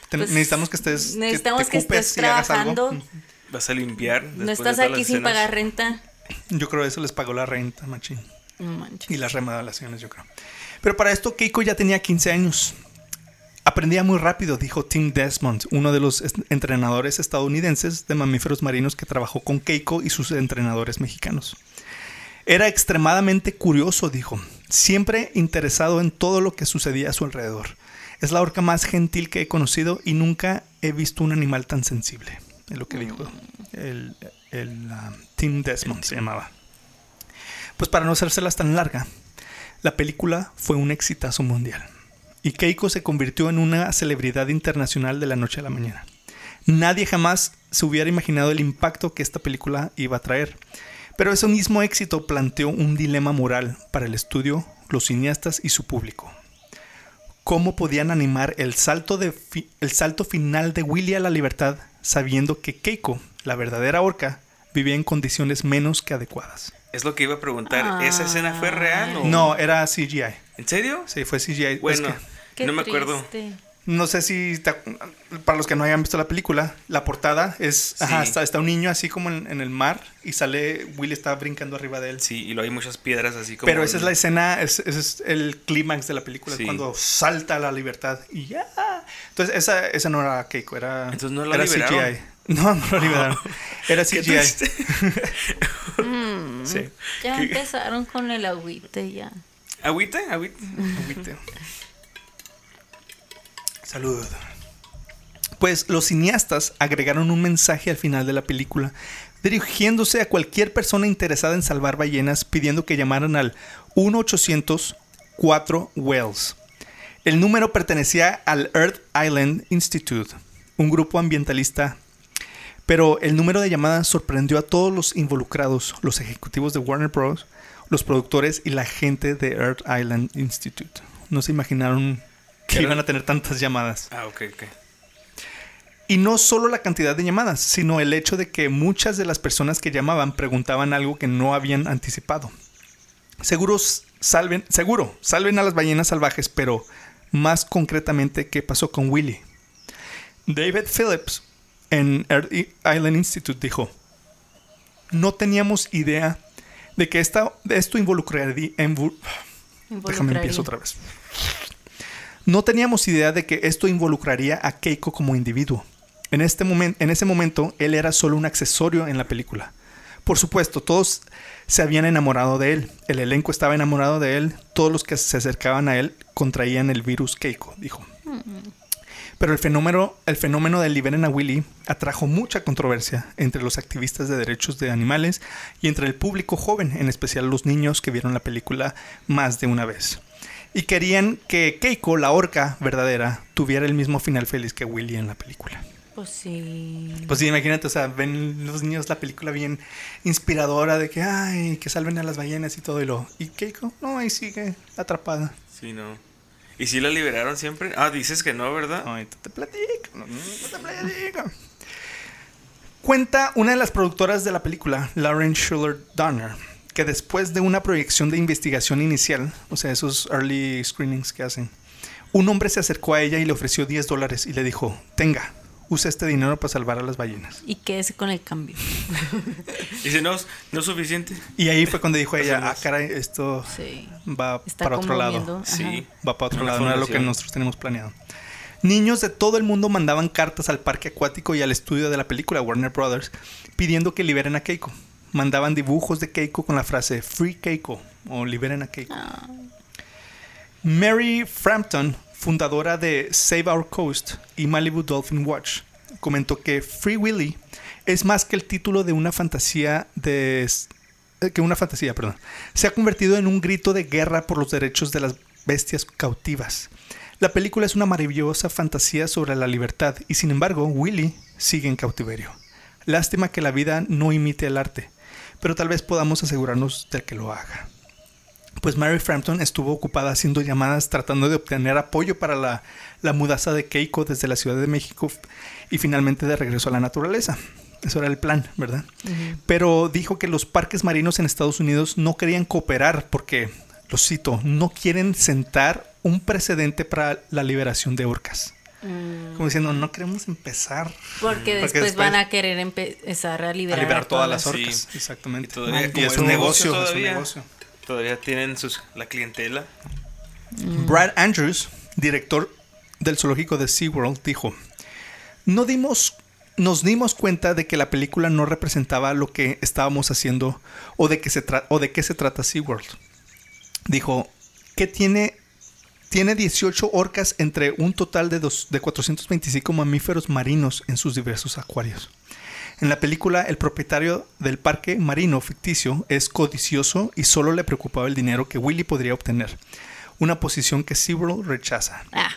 te- pues, necesitamos que estés. Necesitamos te que, estés trabajando. Vas a limpiar. No de estás todas aquí sin escenas. pagar renta. Yo creo que eso les pagó la renta, machín. No manches. Y las remodelaciones, yo creo. Pero para esto Keiko ya tenía 15 años. Aprendía muy rápido, dijo Tim Desmond, uno de los entrenadores estadounidenses de mamíferos marinos que trabajó con Keiko y sus entrenadores mexicanos. Era extremadamente curioso, dijo. siempre interesado en todo lo que sucedía a su alrededor. Es la orca más gentil que he conocido y nunca he visto un animal tan sensible. Es lo que dijo el, el Tim Desmond, se llamaba. Pues para no hacérselas tan larga, la película fue un exitazo mundial. Y Keiko se convirtió en una celebridad internacional de la noche a la mañana. Nadie jamás se hubiera imaginado el impacto que esta película iba a traer. Pero ese mismo éxito planteó un dilema moral para el estudio, los cineastas y su público. ¿Cómo podían animar el salto, de el salto final de Willy a la libertad sabiendo que Keiko, la verdadera orca, vivía en condiciones menos que adecuadas? Es lo que iba a preguntar. ¿Esa escena fue real o...? No, era CGI. ¿En serio? Sí, fue CGI. Bueno, Es que- no me acuerdo. triste. no sé si, te- para los que no hayan visto la película, la portada es, ajá, Sí. está, está un niño así como en, en el mar y sale, Willy está brincando arriba de él. Sí, y luego hay muchas piedras así como... Pero esa es la escena, es- ese es el clímax de la película, es cuando salta a la libertad y ya. Entonces, esa, esa no era Keiko, era, Entonces, ¿no la era liberaron? CGI. No, no lo liberaron. Era (laughs) CGI. triste. (laughs) Sí. Ya empezaron con el agüite ya. ¿Agüita? ¿Agüita? Agüite. Salud. Pues los cineastas agregaron un mensaje al final de la película, dirigiéndose a cualquier persona interesada en salvar ballenas, pidiendo que llamaran al 1-800-4 Wells. El número pertenecía al Earth Island Institute, un grupo ambientalista, pero el número de llamadas sorprendió a todos los involucrados, los ejecutivos de Warner Bros., los productores y la gente de Earth Island Institute. No se imaginaron que iban a tener tantas llamadas. Ah, ok, ok. Y no solo la cantidad de llamadas, sino el hecho de que muchas de las personas que llamaban preguntaban algo que no habían anticipado. Seguros salven, seguro, salven a las ballenas salvajes, pero más concretamente, ¿qué pasó con Willy? David Phillips en Earth Island Institute dijo, no teníamos idea de que esta, de esto involucraría... Déjame empiezo otra vez. No teníamos idea de que esto involucraría a Keiko como individuo. En, este momen- en ese momento, él era solo un accesorio en la película. Por supuesto, todos se habían enamorado de él. El elenco estaba enamorado de él. Todos los que se acercaban a él contraían el virus Keiko, dijo. Pero el fenómeno, el fenómeno del liberen a Willy atrajo mucha controversia entre los activistas de derechos de animales y entre el público joven, en especial los niños que vieron la película más de una vez. Y querían que Keiko, la orca verdadera, tuviera el mismo final feliz que Willy en la película. Pues sí. Pues sí, imagínate, o sea, ven los niños la película bien inspiradora de que, ay, que salven a las ballenas y todo, y lo. Y Keiko, no, ahí sigue atrapada. Sí, no. ¿Y si la liberaron siempre? Ah, dices que no, ¿verdad? Ahorita te platico. no, no te platico. Cuenta una de las productoras de la película, Lauren Schuller Donner, que después de una proyección de investigación inicial, o sea, esos early screenings que hacen, un hombre se acercó a ella y le ofreció 10 dólares y le dijo, tenga, usa este dinero para salvar a las ballenas. Y quédese con el cambio. (laughs) Y si no, no es suficiente. Y ahí fue cuando dijo (laughs) ella, ah, caray, esto Sí. va Está para otro lado. ajá. Sí. Va para otro Una lado, no era lo que nosotros tenemos planeado. Niños de todo el mundo mandaban cartas al parque acuático y al estudio de la película Warner Brothers pidiendo que liberen a Keiko. Mandaban dibujos de Keiko con la frase Free Keiko o liberen a Keiko. Ah, Mary Frampton, fundadora de Save Our Coast y Malibu Dolphin Watch, comentó que Free Willy es más que el título de una fantasía de eh, que una fantasía, perdón. Se ha convertido en un grito de guerra por los derechos de las bestias cautivas. La película es una maravillosa fantasía sobre la libertad y sin embargo Willy sigue en cautiverio. Lástima que la vida no imite el arte, pero tal vez podamos asegurarnos de que lo haga pues Mary Frampton estuvo ocupada haciendo llamadas tratando de obtener apoyo para la, la mudanza de Keiko desde la Ciudad de México y finalmente de regreso a la naturaleza. Eso era el plan, ¿verdad? Pero dijo que los parques marinos en Estados Unidos no querían cooperar porque, lo cito, no quieren sentar un precedente para la liberación de orcas. Mm, Como diciendo, no queremos empezar porque después, después- van a querer empezar a a liberar, todas las Sí. orcas. Exactamente. Y todavía, Y es un negocio negocio, es un todavía. negocio. Todavía tienen sus, la clientela. Brad Andrews, director del zoológico de SeaWorld, dijo, no dimos, nos dimos cuenta de que la película no representaba lo que estábamos haciendo o de, que se o de qué se trata SeaWorld. Dijo, que tiene, tiene 18 orcas entre un total de, dos, de 425 mamíferos marinos en sus diversos acuarios. En la película, el propietario del parque marino ficticio es codicioso y solo le preocupaba el dinero que Willy podría obtener. Una posición que SeaWorld rechaza. Ah,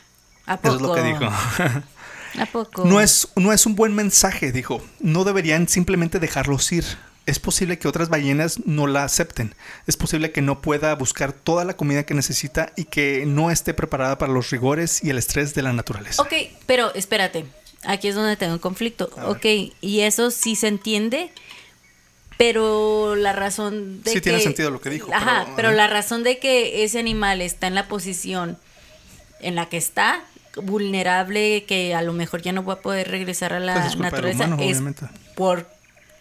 ¿a poco? Eso es lo que dijo. (laughs) ¿A poco? No es, no es un buen mensaje, dijo. No deberían simplemente dejarlos ir. Es posible que otras ballenas no la acepten. Es posible que no pueda buscar toda la comida que necesita y que no esté preparada para los rigores y el estrés de la naturaleza. Ok, pero espérate. Aquí es donde tengo un conflicto. Ok, y eso sí se entiende, pero la razón de Sí que... tiene sentido lo que dijo, Ajá, pero- pero, la razón de que ese animal está en la posición en la que está, vulnerable, que a lo mejor ya no va a poder regresar a Pues la es culpa del naturaleza, humano, es obviamente. por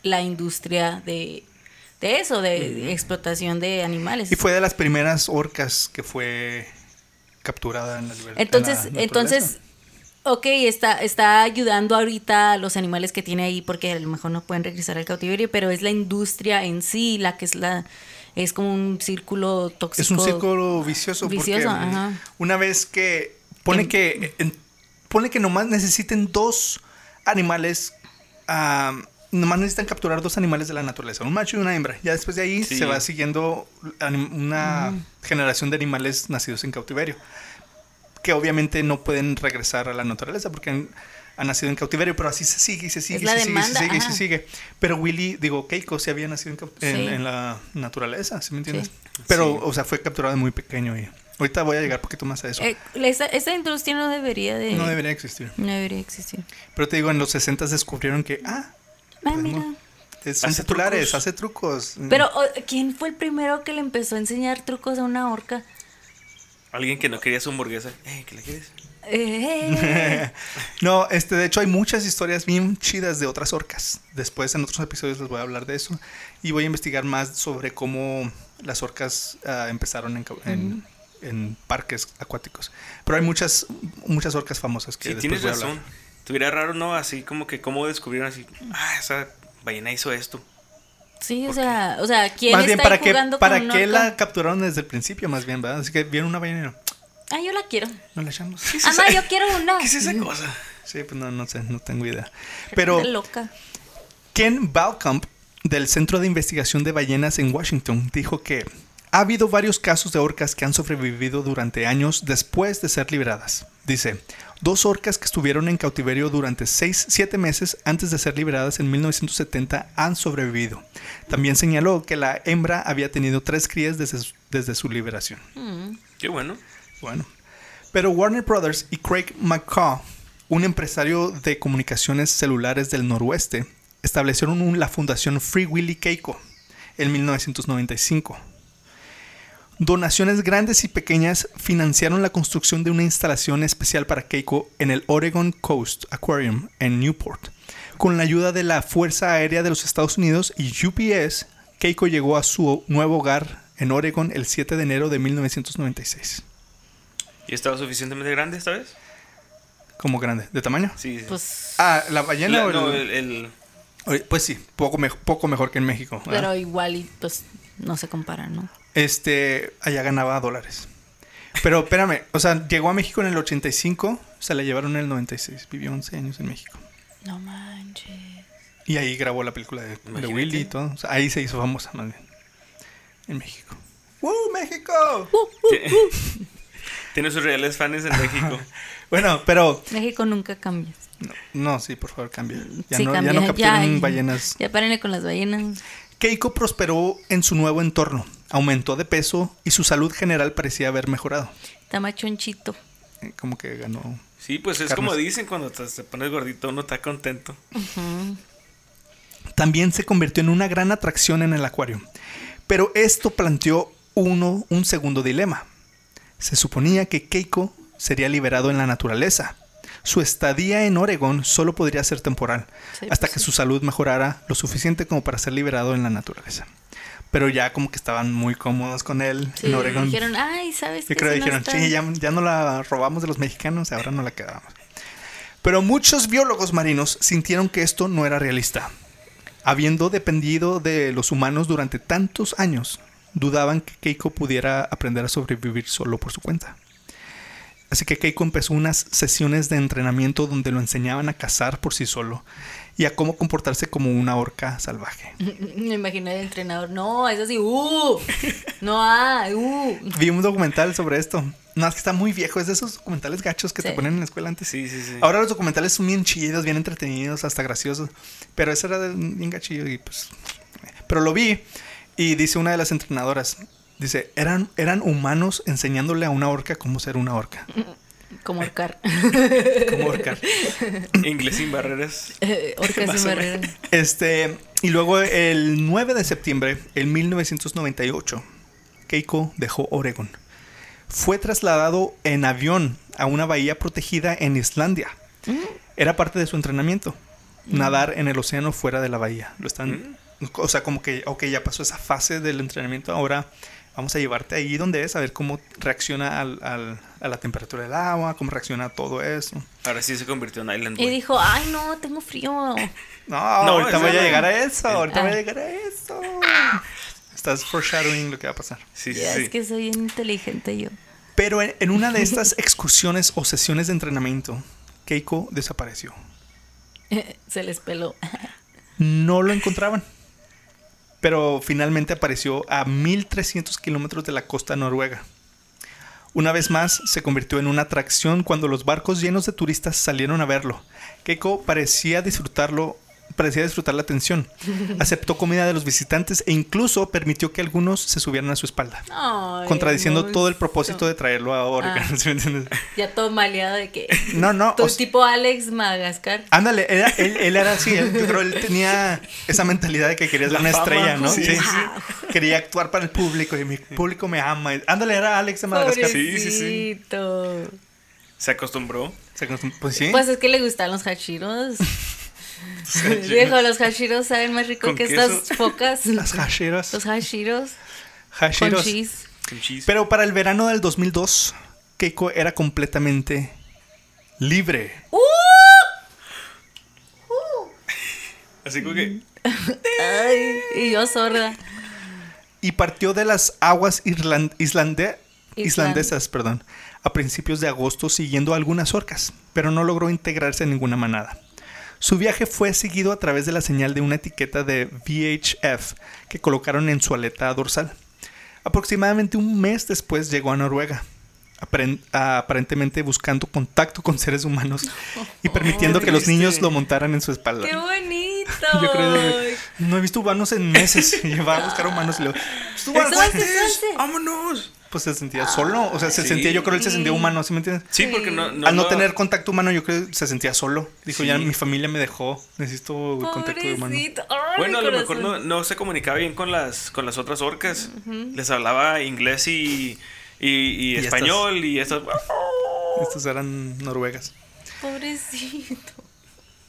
la industria de, de eso, de explotación de animales. Y fue de las primeras orcas que fue capturada en la libertad. Entonces, entonces, ok, está, está ayudando ahorita a los animales que tiene ahí porque a lo mejor no pueden regresar al cautiverio, pero es la industria en sí la que es la es como un círculo tóxico. Es un círculo vicioso, Vicioso, porque ajá. una vez que pone que en- pone que nomás necesiten dos animales ah, nomás necesitan capturar dos animales de la naturaleza, un macho y una hembra. Ya después de ahí Sí. se va siguiendo una generación de animales nacidos en cautiverio, que obviamente no pueden regresar a la naturaleza porque han, han nacido en cautiverio, pero así se sigue y se sigue, y se, sigue, y se sigue, y se sigue. Pero Willy, digo, Keiko se había nacido en, Sí. en la naturaleza, ¿sí me entiendes? Sí. Pero, Sí. o sea, fue capturado de muy pequeño y ahorita voy a llegar un poquito más a eso. Eh, esa, esa industria no debería de no debería existir. no debería existir. Pero te digo, en los 60 descubrieron que, ah, Ah, mira. son Hace titulares, trucos. hace trucos. Pero oh, ¿quién fue el primero que le empezó a enseñar trucos a una orca? Alguien que no quería su hamburguesa. Eh, ¿qué la quieres? Eh, (laughs) no, este, de hecho hay muchas historias bien chidas de otras orcas. Después en otros episodios les voy a hablar de eso. Y voy a investigar más sobre cómo las orcas ah, empezaron en, cau- en- en parques acuáticos. Pero hay muchas, muchas orcas famosas que Sí, después tienes voy a hablar. razón. Tuviera raro, ¿no? Así como que cómo descubrieron así. Ah, esa ballena hizo esto. sí, o ¿Por sea, o sea, ¿quién Más está bien, ahí ¿para qué, jugando para con un qué la capturaron desde el principio? Más bien, ¿verdad? Así que vieron una ballena Ah, yo la quiero. no la echamos. ¿Qué es Mamá, esa- yo quiero una. ¿Qué es esa cosa? Sí, pues no, no sé, no tengo idea. Pero Está loca. Ken Balcomp, del Centro de Investigación de Ballenas en Washington, dijo que ha habido varios casos de orcas que han sobrevivido durante años después de ser liberadas. Dice, dos orcas que estuvieron en cautiverio durante 6-7 meses antes de ser liberadas en 1970 han sobrevivido. También señaló que la hembra había tenido tres crías desde su, desde su liberación. Mm. Qué bueno. Bueno. Pero Warner Brothers y Craig McCaw, un empresario de comunicaciones celulares del noroeste, establecieron un- la fundación Free Willy Keiko en 1995. Donaciones grandes y pequeñas financiaron la construcción de una instalación especial para Keiko en el Oregon Coast Aquarium en Newport. Con la ayuda de la Fuerza Aérea de los Estados Unidos y UPS, Keiko llegó a su nuevo hogar en Oregon el 7 de enero de 1996. ¿Y estaba suficientemente grande esta vez? Como grande, ¿de tamaño? Sí. Pues, Ah, la ballena La- o el- no, el, el- Oye, Pues sí, poco, me- poco mejor que en México. ¿verdad? pero igual y pues no se compara, ¿no? Este, allá ganaba dólares. Pero espérame, o sea, llegó a México en el 85, se la llevaron en el 96, vivió 11 años en México. No manches. Y ahí grabó la película de, de. Willy y todo. O sea, ahí se hizo famosa más bien. En México. ¡Uh, México! Ti- (laughs) Tiene sus reales fans en México. (laughs) Bueno, pero... México nunca cambia. No, no, sí, por favor, cambia. Ya, sí, no, cambia. ya no capturan ya, ballenas Ya párenle con las ballenas. Keiko prosperó en su nuevo entorno, aumentó de peso y su salud general parecía haber mejorado. Está machonchito. Eh, Como que ganó. Sí, pues es Carnes. como dicen cuando te, te pones gordito, uno está contento. También se convirtió en una gran atracción en el acuario. Pero esto planteó uno un segundo dilema. Se suponía que Keiko sería liberado en la naturaleza. Su estadía en Oregón solo podría ser temporal, Sí, hasta pues que sí. su salud mejorara lo suficiente como para ser liberado en la naturaleza. Pero ya como que estaban muy cómodos con él Sí, en Oregón. dijeron, ay, ¿sabes Yo creo que no dijeron, está- sí, ya, ya no la robamos de los mexicanos, ahora no la quedamos. Pero muchos biólogos marinos sintieron que esto no era realista. Habiendo dependido de los humanos durante tantos años, dudaban que Keiko pudiera aprender a sobrevivir solo por su cuenta. Así que Keiko empezó unas sesiones de entrenamiento donde lo enseñaban a cazar por sí solo y a cómo comportarse como una orca salvaje. (laughs) Me imagino el entrenador. No, eso sí, uh. No hay, uh. Vi un documental sobre esto. No, es que está muy viejo. Es de esos documentales gachos que te Sí. ponen en la escuela antes. Sí, sí, sí. Ahora los documentales son bien chidos, bien entretenidos, hasta graciosos. Pero ese era bien gachillo y pues... Pero lo vi y dice una de las entrenadoras, dice, eran, eran humanos enseñándole a una orca cómo ser una orca. (laughs) Como orcar. Cómo orcar. Inglés sin barreras. Orcas Más sin o barrera. Este, y luego el 9 de septiembre, en 1998, Keiko dejó Oregon. Fue trasladado en avión a una bahía protegida en Islandia. Era parte de su entrenamiento. Nadar en el océano fuera de la bahía. Lo están, o sea, como que, ok, ya pasó esa fase del entrenamiento. Ahora vamos a llevarte ahí donde es, a ver cómo reacciona al- al- a la temperatura del agua, cómo reacciona a todo eso. Ahora sí se convirtió en Island Y Boy. dijo, ay no, tengo frío. (laughs) No, ahorita eso voy a no. llegar a eso. Ahorita Ah. voy a llegar a eso. Estás foreshadowing lo que va a pasar. Sí, sí. Es que soy inteligente yo. Pero en, en una de (laughs) estas excursiones o sesiones de entrenamiento, Keiko desapareció. (laughs) Se les peló. No lo encontraban. Pero finalmente apareció a 1300 kilómetros de la costa noruega. Una vez más se convirtió en una atracción cuando los barcos llenos de turistas salieron a verlo. Keiko parecía disfrutarlo, parecía disfrutar la atención. (laughs) Aceptó comida de los visitantes e incluso permitió que algunos se subieran a su espalda. Ay, contradiciendo todo el propósito de traerlo a Oregon. Ah. (laughs) ¿sí me entiendes? Ya todo maleado de que. (laughs) No, no. Tu tipo Alex Madagascar. ándale, era- él, él era así. él- yo creo él tenía esa mentalidad de que quería ser una fama. estrella, ¿no? Sí, Sí. sí. Quería actuar para el público y mi público me ama. Ándale, era Alex de Madagascar. Sí, sí, sí. Se acostumbró. Se acostum- Pues sí. Pues es que le gustan los hashiros. Viejo, los hashiros saben más rico que queso. estas focas. (laughs) Las hashiros. Los hashiros Hashiros. con cheese. Con cheese. Pero para el verano del 2002, Keiko era completamente libre. Así como que. Ay, y yo sorda. y partió de las aguas irlan- islande- Island. islandesas perdón, a principios de agosto siguiendo algunas orcas, pero no logró integrarse en ninguna manada. Su viaje fue seguido a través de la señal de una etiqueta de VHF que colocaron en su aleta dorsal. Aproximadamente un mes después llegó a Noruega, aparen- aparentemente buscando contacto con seres humanos y permitiendo que los niños lo montaran en su espalda. ¡Qué bonito! Yo creo que no he visto humanos en meses. (laughs) Y va a buscar humanos y luego. ¡Vámonos! Pues se sentía solo. O sea, se Sí. sentía, yo creo que él se sentía humano, ¿sí me entiendes? Sí, porque no. no Al no tener contacto humano, yo creo que se sentía solo. Dijo, Sí. ya mi familia me dejó. Necesito contacto humano. Ay, Bueno, a lo mejor no, no se comunicaba bien con las, con las otras orcas. Les hablaba inglés y, y, y Y estas- español y estas. (laughs) Estas eran noruegas. Pobrecito.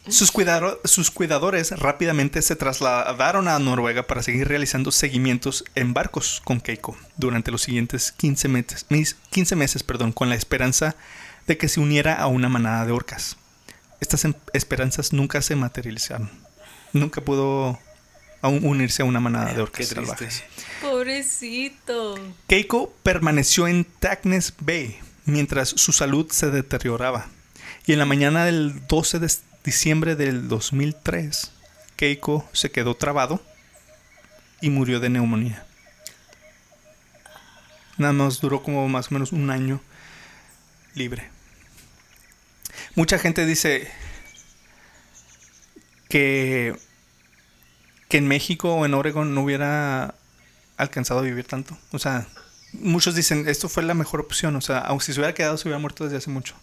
Sus, cuidado- sus cuidadores rápidamente se trasladaron a Noruega para seguir realizando seguimientos en barcos con Keiko durante los siguientes 15 meses, mis- 15 meses perdón, con la esperanza de que se uniera a una manada de orcas. Estas em- esperanzas nunca se materializaron. Nunca pudo aún unirse a una manada de orcas salvajes. Pobrecito. Keiko permaneció en Tacnes Bay mientras su salud se deterioraba. Y en la mañana del 12 de diciembre del 2003, Keiko se quedó trabado y murió de neumonía. Nada más duró como más o menos un año libre. Mucha gente dice que, que en México o en Oregon no hubiera alcanzado a vivir tanto. O sea, muchos dicen, esto fue la mejor opción. O sea, aunque si se hubiera quedado, se hubiera muerto desde hace mucho.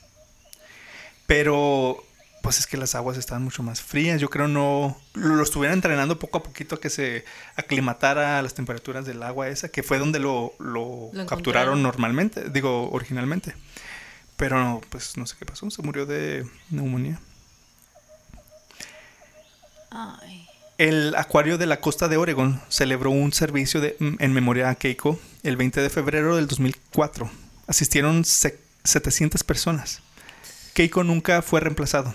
Pero, pues es que las aguas estaban mucho más frías. Yo creo no lo estuvieran entrenando poco a poquito a que se aclimatara a las temperaturas del agua esa, que fue donde lo, lo Lo capturaron normalmente, digo, originalmente. Pero, pues no sé qué pasó, se murió de neumonía. Ay. El Acuario de la Costa de Oregon celebró un servicio de- en memoria a Keiko el 20 de febrero del 2004. Asistieron se- 700 personas. Keiko nunca fue reemplazado.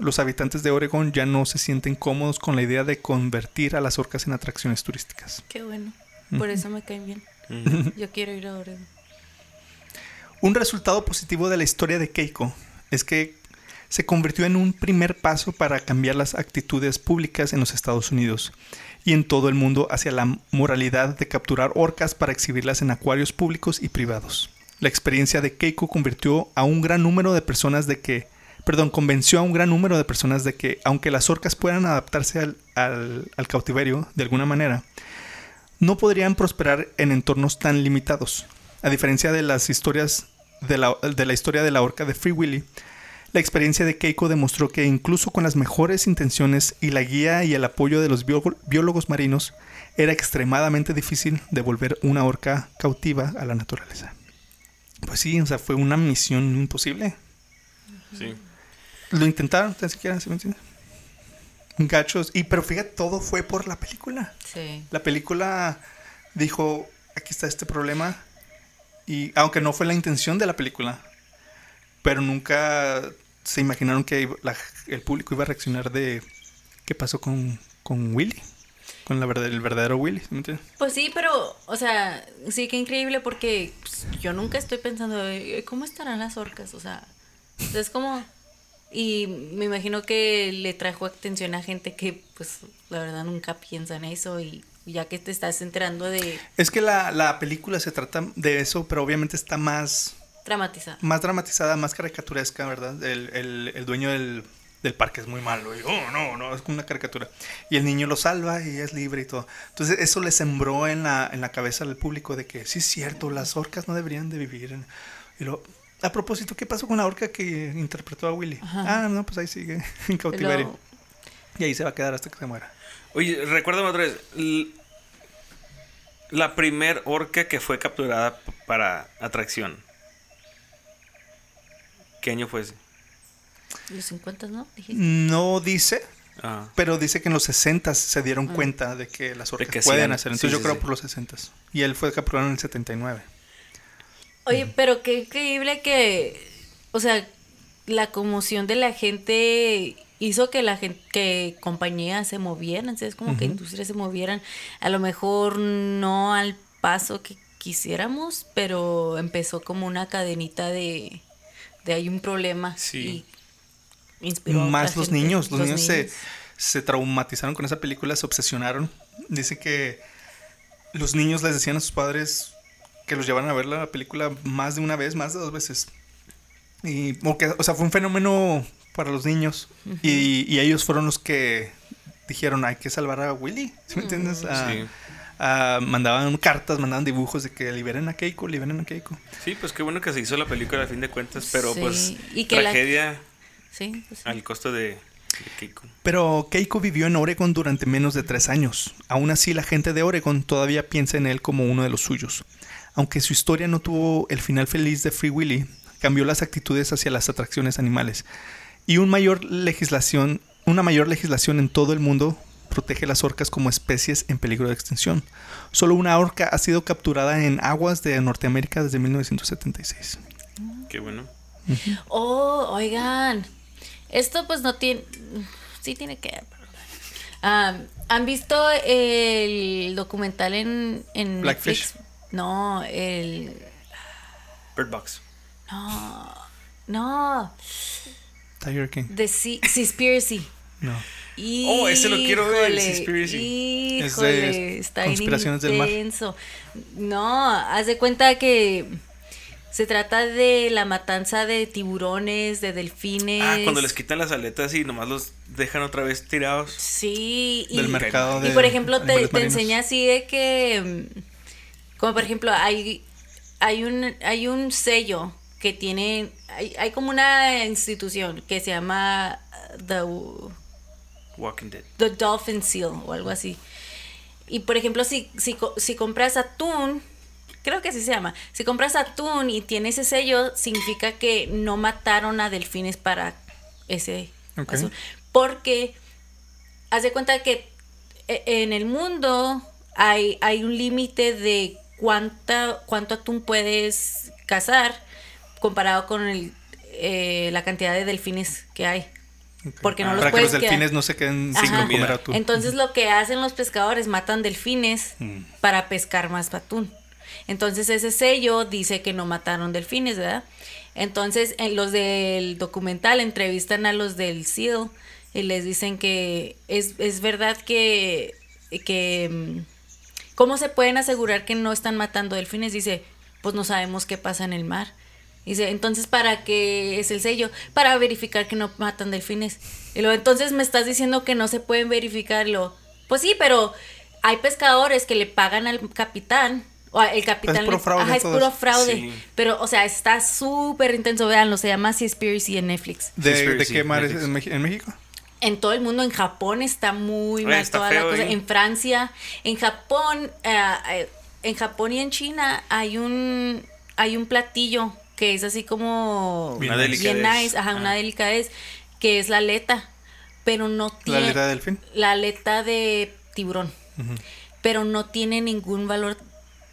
Los habitantes de Oregon ya no se sienten cómodos con la idea de convertir a las orcas en atracciones turísticas. Qué bueno. Por eso me caen bien. Yo quiero ir a Oregon. Un resultado positivo de la historia de Keiko es que se convirtió en un primer paso para cambiar las actitudes públicas en los Estados Unidos y en todo el mundo hacia la moralidad de capturar orcas para exhibirlas en acuarios públicos y privados. La experiencia de Keiko convirtió a un gran número de personas de que, perdón, convenció a un gran número de personas de que, aunque las orcas puedan adaptarse al, al, cautiverio de alguna manera, no podrían prosperar en entornos tan limitados. A diferencia de las historias de la, de la historia de la orca de Free Willy, la experiencia de Keiko demostró que incluso con las mejores intenciones y la guía y el apoyo de los biólogos marinos, era extremadamente difícil devolver una orca cautiva a la naturaleza. Pues sí, o sea, fue una misión imposible. Sí. Lo intentaron, tan siquiera, ¿sí me entiendes? Gachos. Y pero fíjate, todo fue por la película. Sí. La película dijo, aquí está este problema. Y aunque no fue la intención de la película, pero nunca se imaginaron que la- el público iba a reaccionar de qué pasó con, con Willy, con la verdad, el verdadero Willy. ¿sí me entiendes? Pues sí, pero, o sea, sí que increíble porque pues, yo nunca estoy pensando, ¿cómo estarán las orcas? O sea, es como... Y me imagino que le trajo atención a gente que, pues, la verdad nunca piensa en eso y ya que te estás enterando de Es que la, la película se trata de eso, pero obviamente está más, dramatizar. más dramatizada, más caricaturesca, ¿verdad? El, el- el dueño del, del parque es muy malo. Y, oh, no, no, es como una caricatura. Y el niño lo salva y es libre y todo. Entonces eso le sembró en la, en la cabeza al público de que sí es cierto, las orcas no deberían de vivir. en-". Y lo, a propósito, ¿qué pasó con la orca que interpretó a Willy? Ajá. Ah, no, pues ahí sigue (laughs) en cautiverio. Y ahí se va a quedar hasta que se muera. Oye, recuérdame otra vez. La primer orca que fue capturada para atracción. ¿Qué año fue ese? Los 50, ¿no? Dijiste. No dice, Ah, pero dice que en los 60 se dieron cuenta de que las orcas que pueden hacían- hacer. sí, Entonces yo sí, creo sí. por los 60 Y él fue capturado en el 79. Oye, pero qué increíble que, o sea, la conmoción de la gente hizo que la gente, que compañías se movieran, ¿sabes? Como que industrias se movieran, a lo mejor no al paso que quisiéramos, pero empezó como una cadenita de, de hay un problema Sí. y inspiró Más los gente, niños. Los, niños, Se, niños. se traumatizaron con esa película, se obsesionaron. Dice que los niños les decían a sus padres que los llevaran a ver la película más de una vez, más de dos veces. Y, porque, o sea, fue un fenómeno para los niños. y, y ellos fueron los que dijeron, hay que salvar a Willy. ¿Sí me entiendes? Ah, Sí. ah, mandaban cartas, mandaban dibujos de que liberen a Keiko, liberen a Keiko. Sí, pues qué bueno que se hizo la película a fin de cuentas, pero Sí, pues y que la- tragedia Sí, pues sí. al costo de, de Keiko. Pero Keiko vivió en Oregon durante menos de tres años. Aún así, la gente de Oregon todavía piensa en él como uno de los suyos. Aunque su historia no tuvo el final feliz de Free Willy, cambió las actitudes hacia las atracciones animales. Y un mayor legislación, una mayor legislación en todo el mundo protege las orcas como especies en peligro de extinción. Solo una orca ha sido capturada en aguas de Norteamérica desde 1976. Qué bueno. Oh, oigan. Esto pues no tiene. Sí tiene que Ah, ¿Han visto el documental en, en Blackfish. Netflix? No, el. Bird Box. No. No. Tiger King. The Sea- Seaspiracy. No. Oh, ese lo quiero ver, el Híjole, Seaspiracy. Es de Híjole, está bien conspiraciones del mar. No, haz de cuenta que se trata de la matanza de tiburones, de delfines. Ah, cuando les quitan las aletas y nomás los dejan otra vez tirados. Sí, y, Del mercado y de por ejemplo te, enseña así de que mm, como por ejemplo hay hay un hay un sello que tiene hay, hay como una institución que se llama uh, the Walking Dead. The Dolphin Seal o algo así. Y por ejemplo, si, si, si compras atún, creo que así se llama, si compras atún y tiene ese sello, significa que no mataron a delfines para ese Ok. azul. Porque haz de cuenta que e- en el mundo hay, hay un límite de cuánta, cuánto atún puedes cazar comparado con el, eh, la cantidad de delfines que hay. Porque no los Para que los quedar- delfines no se queden sin comer atún. Entonces lo que hacen los pescadores, matan delfines Mm. para pescar más atún. Entonces ese sello dice que no mataron delfines, ¿verdad? Entonces en los del documental entrevistan a los del SEAL y les dicen que es, es verdad que, que mm, ¿cómo se pueden asegurar que no están matando delfines? Dice, pues no sabemos qué pasa en el mar. Dice, entonces, ¿para qué es el sello? Para verificar que no matan delfines. Y luego, entonces me estás diciendo que no se pueden verificar. Y luego, pues sí, pero hay pescadores que le pagan al capitán. O el capitán puro le- fraude ajá, es puro fraude. Sí. Pero, o sea, está súper intenso. Veanlo, se llama Seaspiracy en Netflix. ¿De, de qué mar es en México? En todo el mundo, en Japón está muy mal está toda la cosa. ahí. En Francia, en Japón, eh, eh, en Japón y en China hay un hay un platillo que es así como Bien Una nice. bien delicadez. nice, ajá, una Ah. delicadez, que es la aleta, pero no ¿La tiene aleta de delfín? la aleta de tiburón, pero no tiene ningún valor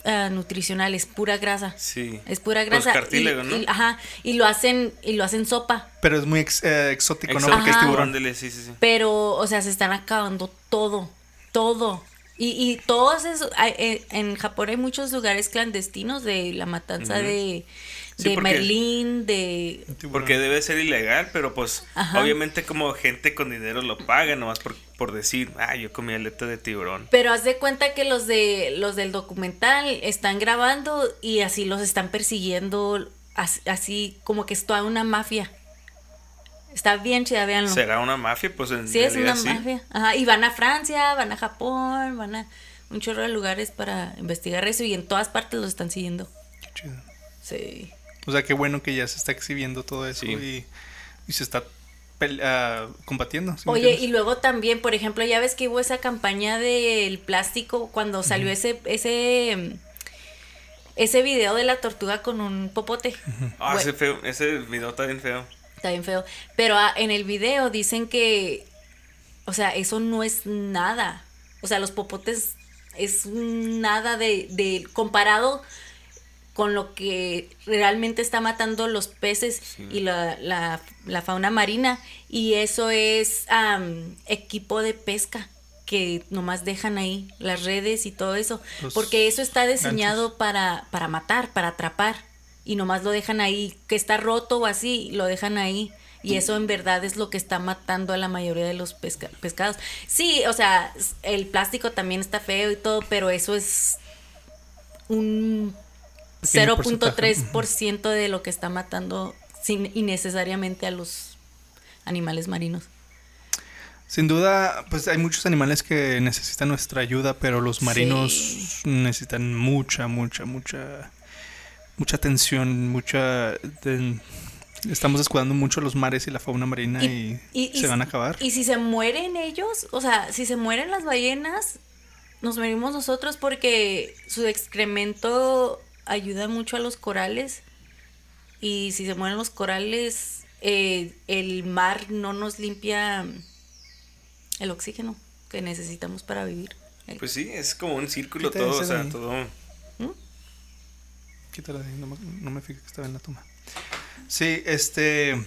ah, nutricional, es pura grasa. Sí. Es pura Pues grasa. cartílago, y, ¿no? y- ajá, y lo hacen y lo hacen sopa. Pero es muy ex- eh, exótico, ¿no? Porque es tiburón. Ándale, sí, sí, sí. Pero, o sea, se están acabando todo, todo. Y, y todos esos, hay- eh, en Japón hay muchos lugares clandestinos de la matanza de, de porque- Merlín, de... Porque debe ser ilegal, pero pues Ajá. obviamente como gente con dinero lo paga nomás por, por decir, ah, yo comí aleta de tiburón. Pero haz de cuenta que los de los del documental están grabando y así los están persiguiendo, as- así, como que es toda una mafia. Está bien chida, véanlo. ¿Será una mafia? Pues en Sí, es una sí. mafia. Ajá, y van a Francia, van a Japón, van a un chorro de lugares para investigar eso y en todas partes los están siguiendo. Qué chido. Sí. O sea, qué bueno que ya se está exhibiendo todo eso Sí. y, y se está ah, combatiendo. ¿sí me Oye, y luego también, por ejemplo, ya ves que hubo esa campaña del plástico cuando salió ese ese ese video de la tortuga con un popote. Ah, Bueno, ese, feo, ese video está bien feo. Está bien feo. Pero ah, en el video dicen que, o sea, eso no es nada. O sea, los popotes es nada de, de comparado con lo que realmente está matando los peces y la, la- la fauna marina. Y eso es am, equipo de pesca que nomás dejan ahí las redes y todo eso. Los porque eso está diseñado para, para matar, para atrapar. Y nomás lo dejan ahí, que está roto o así, lo dejan ahí. Y eso en verdad es lo que está matando a la mayoría de los pesca- pescados. Sí, o sea, el plástico también está feo y todo, pero eso es un 0.3% de lo que está matando sin, innecesariamente a los animales marinos. Sin duda, pues hay muchos animales que necesitan nuestra ayuda, pero los marinos Sí. necesitan mucha, mucha, mucha, mucha atención, mucha... de- estamos descuidando mucho los mares y la fauna marina y, se van a acabar. Y si se mueren ellos, o sea, si se mueren las ballenas, nos morimos nosotros porque su excremento ayuda mucho a los corales. Y si se mueren los corales, eh, el mar no nos limpia el oxígeno que necesitamos para vivir. Pues sí, es como un círculo todo, o sea, ahí. todo. Quítala de ahí, no me, no me fijé que estaba en la toma. Sí, este...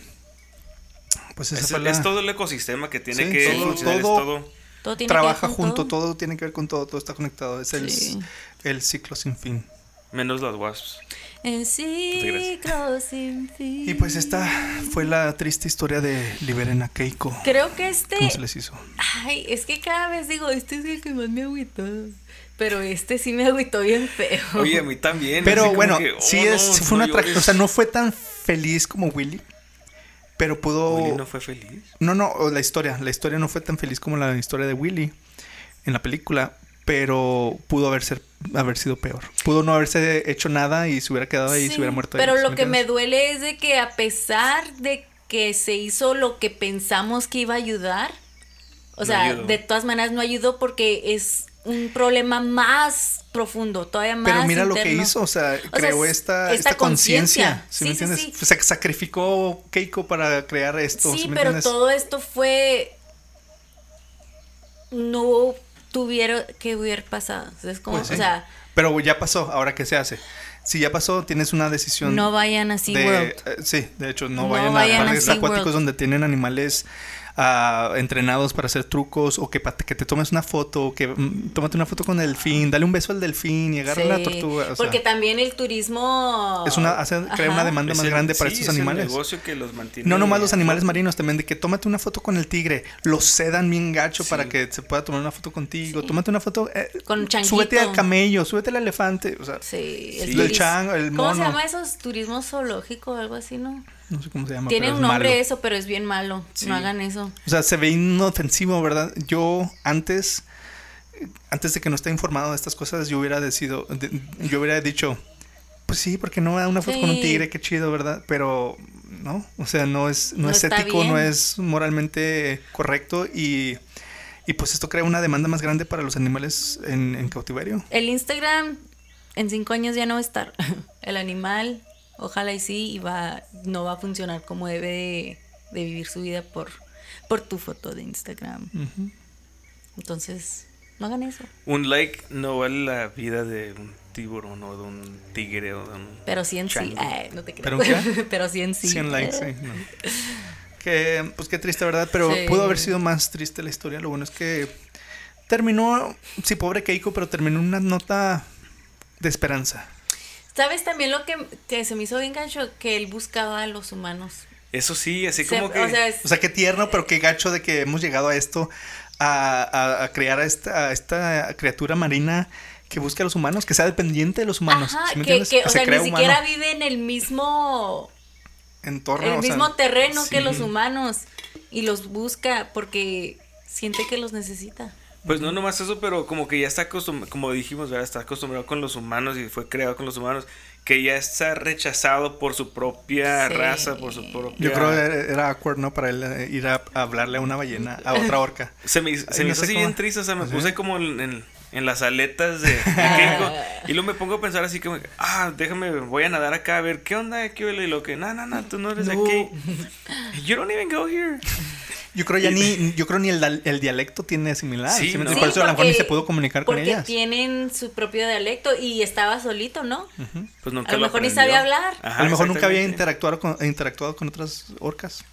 Pues esa Es, fue la- es todo el ecosistema que tiene Sí, que todo- funcionar, es todo- todo. Todo tiene que trabaja ver con junto, todo. tiene que ver con todo, todo está conectado. Es el, Sí. el ciclo sin fin. Menos las wasps. El ciclo sin fin. Y pues esta fue la triste historia de Liberen a Keiko. Creo que este. ¿Cómo se les hizo? Ay, es que cada vez digo, este es el que más me agüitó. Pero este sí me agüitó bien feo. Oye, a mí también. Pero bueno, que, sí, oh, es, no, sí fue no una tragedia. O sea, no fue tan feliz como Willy. Pero pudo. Willy no fue feliz. No, no, o la historia. La historia no fue tan feliz como la historia de Willy en la película. Pero pudo haber, ser, haber sido peor. Pudo no haberse hecho nada y se hubiera quedado ahí y se hubiera muerto ahí. Pero ¿sí lo que me duele es de que a pesar de que se hizo lo que pensamos que iba a ayudar, o No sea, ayudó. de todas maneras no ayudó porque es un problema más profundo, todavía más. Pero mira lo que hizo, o sea, creó es- esta, esta esta conciencia. ¿Sí, me Sí, sí, entiendes? sí. O sea, que sacrificó Keiko para crear esto. Sí, ¿sí me pero entiendes? todo esto fue. No tuviera que hubiera pasado. Es como, Pues sí. o sea, Pero ya pasó, ahora qué se hace. Si ya pasó, tienes una decisión. no vayan a de, SeaWorld. eh, sí, de hecho, no, No vayan, vayan a parques acuáticos donde tienen animales ah, entrenados para hacer trucos o que, que te tomes una foto, que mm, tómate una foto con el delfín, dale un beso al delfín y agarra la tortuga. o sea, porque también el turismo... es una, hace, crea una demanda Es más el- grande para sí, estos es el animales. negocio que los mantiene. No nomás los animales marinos, también de que tómate una foto con el tigre, los sedan bien gacho para que se pueda tomar una foto contigo, Sí. tómate una foto, eh, Con changuito. súbete al camello, súbete al elefante, o sea, Sí, Sí. el turis- chango, el ¿Cómo se llama esos? Turismo zoológico o algo así, ¿no? No sé cómo se llama. Tiene pero un es nombre malo. eso, pero es bien malo. Sí. No hagan eso. O sea, se ve inofensivo, ¿verdad? Yo antes, antes de que no esté informado de estas cosas, yo hubiera decidido, de- yo hubiera dicho, pues sí, porque no una foto con un tigre, qué chido, ¿verdad? Pero no, o sea, no es, no, No es ético, no es moralmente correcto y, y pues esto crea una demanda más grande para los animales en, en cautiverio. El Instagram en cinco años ya no va a estar. (laughs) El animal, ojalá y sí, y va, no va a funcionar como debe de, de vivir su vida por, por tu foto de Instagram. Entonces, no hagan eso. Un like no vale la vida de un tiburón o de un tigre o de un. Pero sí en sí. chango. Ay, no te ¿Pero creas. qué? (laughs) Pero sí en sí. 100 likes, sí. no. (laughs) Que, pues qué triste, ¿verdad? Pero Sí. pudo haber sido más triste la historia. Lo bueno es que terminó, sí, pobre Keiko, pero terminó en una nota de esperanza. ¿Sabes también lo que, que se me hizo bien gancho? Que él buscaba a los humanos. Eso sí, así Se- como que. O sea, es- O sea, qué tierno, pero qué gacho de que hemos llegado a esto, a, a- a crear a esta, a esta criatura marina que busca a los humanos, que sea dependiente de los humanos. Ajá, ¿sí me que, o se sea, ni siquiera humano vive en el mismo entorno. el o sea, mismo terreno que los humanos y los busca porque siente que los necesita. Pues no nomás eso, pero como que ya está acostumbrado, como dijimos, ¿verdad? está acostumbrado con los humanos y fue creado con los humanos, que ya está rechazado por su propia Sí. raza, por su propia... Yo creo que era, awkward, ¿no? Para él eh, ir a, hablarle a una ballena, a otra orca. (laughs) Se me, se Ay, me no hizo así cómo- bien triste, o sea, me ¿Sí? puse como en, en- en las aletas de, de (laughs) Keiko, y luego me pongo a pensar así como, ah, déjame, voy a nadar acá a ver, ¿qué onda? ¿Qué huele? Y lo que, no, no, no, tú no eres No. aquí. (laughs) You don't even go here. Yo creo ya ni, yo creo ni el, el dialecto tiene similar. Sí, por eso a lo mejor ni porque- se pudo comunicar con Porque ellas. tienen su propio dialecto y estaba solito, ¿no? Pues nunca A lo mejor ni sabía hablar. Ajá, a lo mejor nunca había interactuado con, interactuado con otras orcas.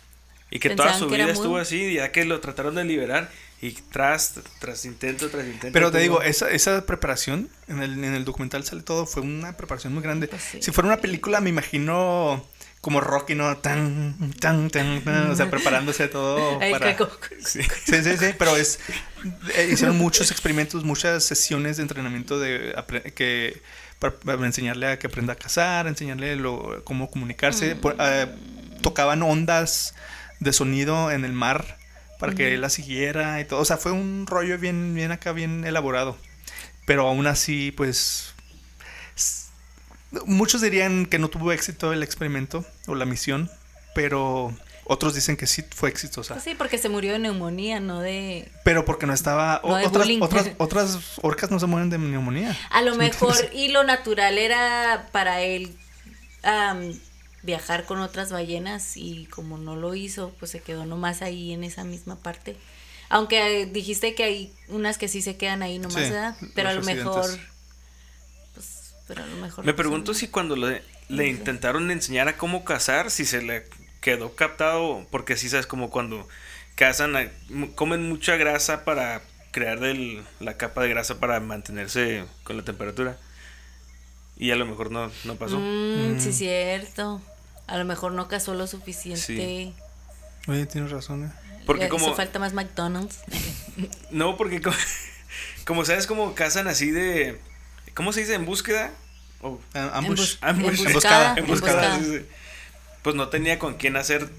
Y que toda su que vida estuvo así, ya que lo trataron de liberar, y tras, tras intento, tras intento. Pero te tuvo- digo, esa, esa preparación, en el, en el documental sale todo, fue una preparación muy grande. Pues sí. Si fuera una película, me imagino como Rocky, ¿no? Tan, tan, tan, tan, o sea, preparándose todo (laughs) para... Sí, sí, sí, sí, pero es... eh, hicieron muchos experimentos, muchas sesiones de entrenamiento de que... Para, para enseñarle a que aprenda a cazar, enseñarle lo, cómo comunicarse. Mm. Por- eh, tocaban ondas de sonido en el mar para que él la siguiera y todo. O sea, fue un rollo bien, bien acá, bien elaborado. Pero aún así, pues. Muchos dirían que no tuvo éxito el experimento o la misión, pero otros dicen que sí fue exitosa. Pues sí, porque se murió de neumonía, no de... Pero porque no estaba. No otras, bullying. otras, (laughs) otras orcas no se mueren de neumonía. A lo ¿Sí me mejor, y lo natural era para él viajar con otras ballenas y como no lo hizo, pues se quedó nomás ahí en esa misma parte. Aunque eh, dijiste que hay unas que sí se quedan ahí nomás, Sí, ¿verdad? Pero a lo mejor... residentes. Pero a lo mejor... Me pregunto si cuando le, intentaron enseñar a cómo cazar, si se le quedó captado, porque sí sabes como cuando cazan, comen mucha grasa para crear del- la capa de grasa para mantenerse con la temperatura. Y a lo mejor no, no pasó. Mm, Sí, Mm. cierto. A lo mejor no casó lo suficiente. Sí. Oye, tienes razón. ¿eh? Porque Le como... falta más McDonald's. (laughs) No, porque como, (laughs) como sabes como cazan así de... ¿Cómo se dice? ¿En búsqueda? O- Ah, Ambush. Ambush. emboscada, Emboscada, emboscada. sí, sí. Pues no tenía con quién hacer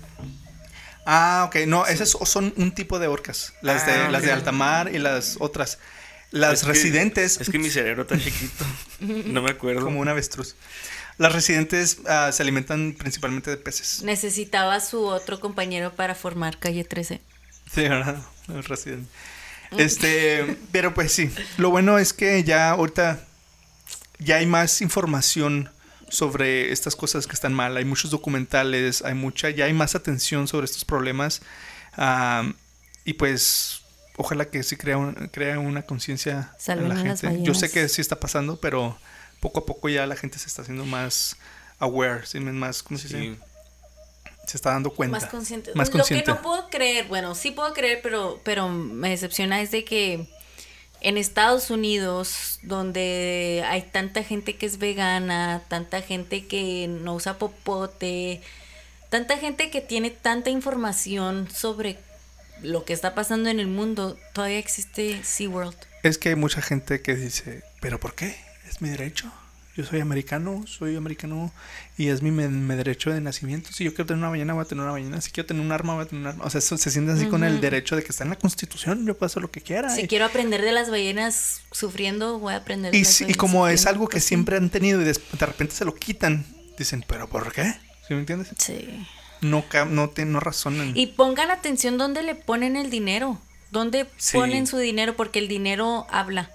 Ah, ok. No, esas son un tipo de orcas. Las, de, Ah, las de alta mar y las otras. Las Es que- residentes. Es que mi cerebro está chiquito. (laughs) No me acuerdo. como un avestruz. Las residentes ah, se alimentan principalmente de peces. Necesitaba su otro compañero para formar calle 13. Sí, ¿verdad? El residente. Este, pero pues sí. Lo bueno es que ya ahorita ya hay más información sobre estas cosas que están mal. Hay muchos documentales, hay mucha, ya hay más atención sobre estos problemas. Ah, y pues ojalá que sí crea, un- crea una conciencia en la gente. Yo sé que sí está pasando, pero poco a poco ya la gente se está haciendo más aware, ¿sí? más, ¿cómo se dice? Sí. se está dando cuenta. Más consciente. Más consciente. Lo que no puedo creer, bueno, sí puedo creer, pero, pero me decepciona es de que en Estados Unidos, donde hay tanta gente que es vegana, tanta gente que no usa popote, tanta gente que tiene tanta información sobre lo que está pasando en el mundo, todavía existe SeaWorld. Es que hay mucha gente que dice, ¿pero por qué? Es mi derecho. Yo soy americano, soy americano y es mi, me- mi derecho de nacimiento. Si yo quiero tener una ballena, voy a tener una ballena. Si quiero tener un arma, voy a tener un arma. O sea, eso se siente así con el derecho de que está en la constitución. Yo puedo hacer lo que quiera. Si y, quiero aprender de las ballenas sufriendo, voy a aprender de y, las y como es algo que pues siempre han tenido y des- de repente se lo quitan, dicen, ¿pero por qué? ¿Sí me entiendes? Sí. No, no, te, no razonan. Y pongan atención dónde le ponen el dinero, dónde Sí. ponen su dinero, porque el dinero habla.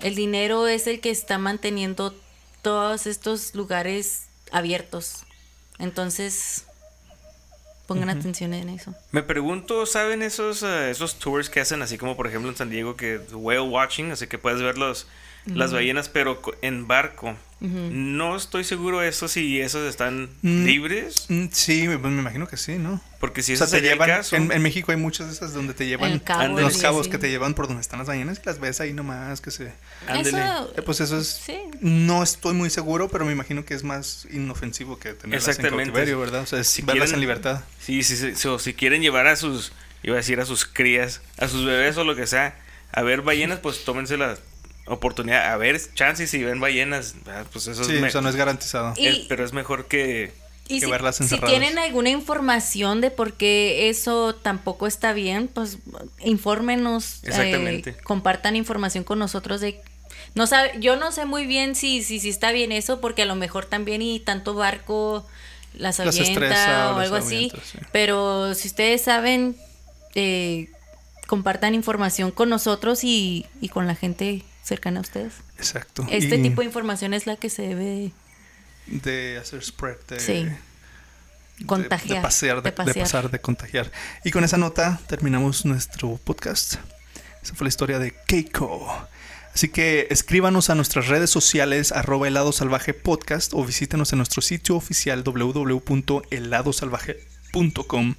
El dinero es el que está manteniendo todos estos lugares abiertos. Entonces, pongan atención en eso. Me pregunto, ¿saben esos, eh, esos tours que hacen así como por ejemplo en San Diego que whale watching, así que puedes ver los, las ballenas pero en barco? No estoy seguro eso si esos están Mm. libres, Mm, Sí, pues me imagino que sí, ¿no? porque si o sea, te llevan. caso, En, en México hay muchas de esas donde te llevan cabo los cabos que te llevan por donde están las ballenas y las ves ahí nomás que se. ándele. Eh, Pues eso es. sí. No estoy muy seguro, pero me imagino que es más inofensivo que tenerlas en Exactamente. cautiverio, ¿verdad? O sea, Si verlas quieren- en libertad. Sí, sí, sí, so, si quieren llevar a sus, iba a decir a sus crías, a sus bebés o lo que sea, a ver ballenas, pues tómense la oportunidad, a ver chances si ven ballenas, ah, pues eso Sí, es, me- eso no es garantizado. Y- es- pero es mejor que Y que si, verlas si encerradas. tienen alguna información de por qué eso tampoco está bien, pues infórmenos, eh, Exactamente. compartan información con nosotros de no sabe, yo no sé muy bien si, si, si está bien eso, porque a lo mejor también y tanto barco las Las avienta estresa o las algo así. sí. Pero si ustedes saben, eh, compartan información con nosotros y, y con la gente cercana a ustedes. Exacto. Este Y tipo de información es la que se debe de hacer spread, de, Sí. de- contagiar. de, pasear, de, de de pasear. pasar, de contagiar. Y con esa nota terminamos nuestro podcast. Esa fue la historia de Keiko. Así que escríbanos a nuestras redes sociales arroba helado salvaje podcast o visítenos en nuestro sitio oficial www.heladosalvaje.com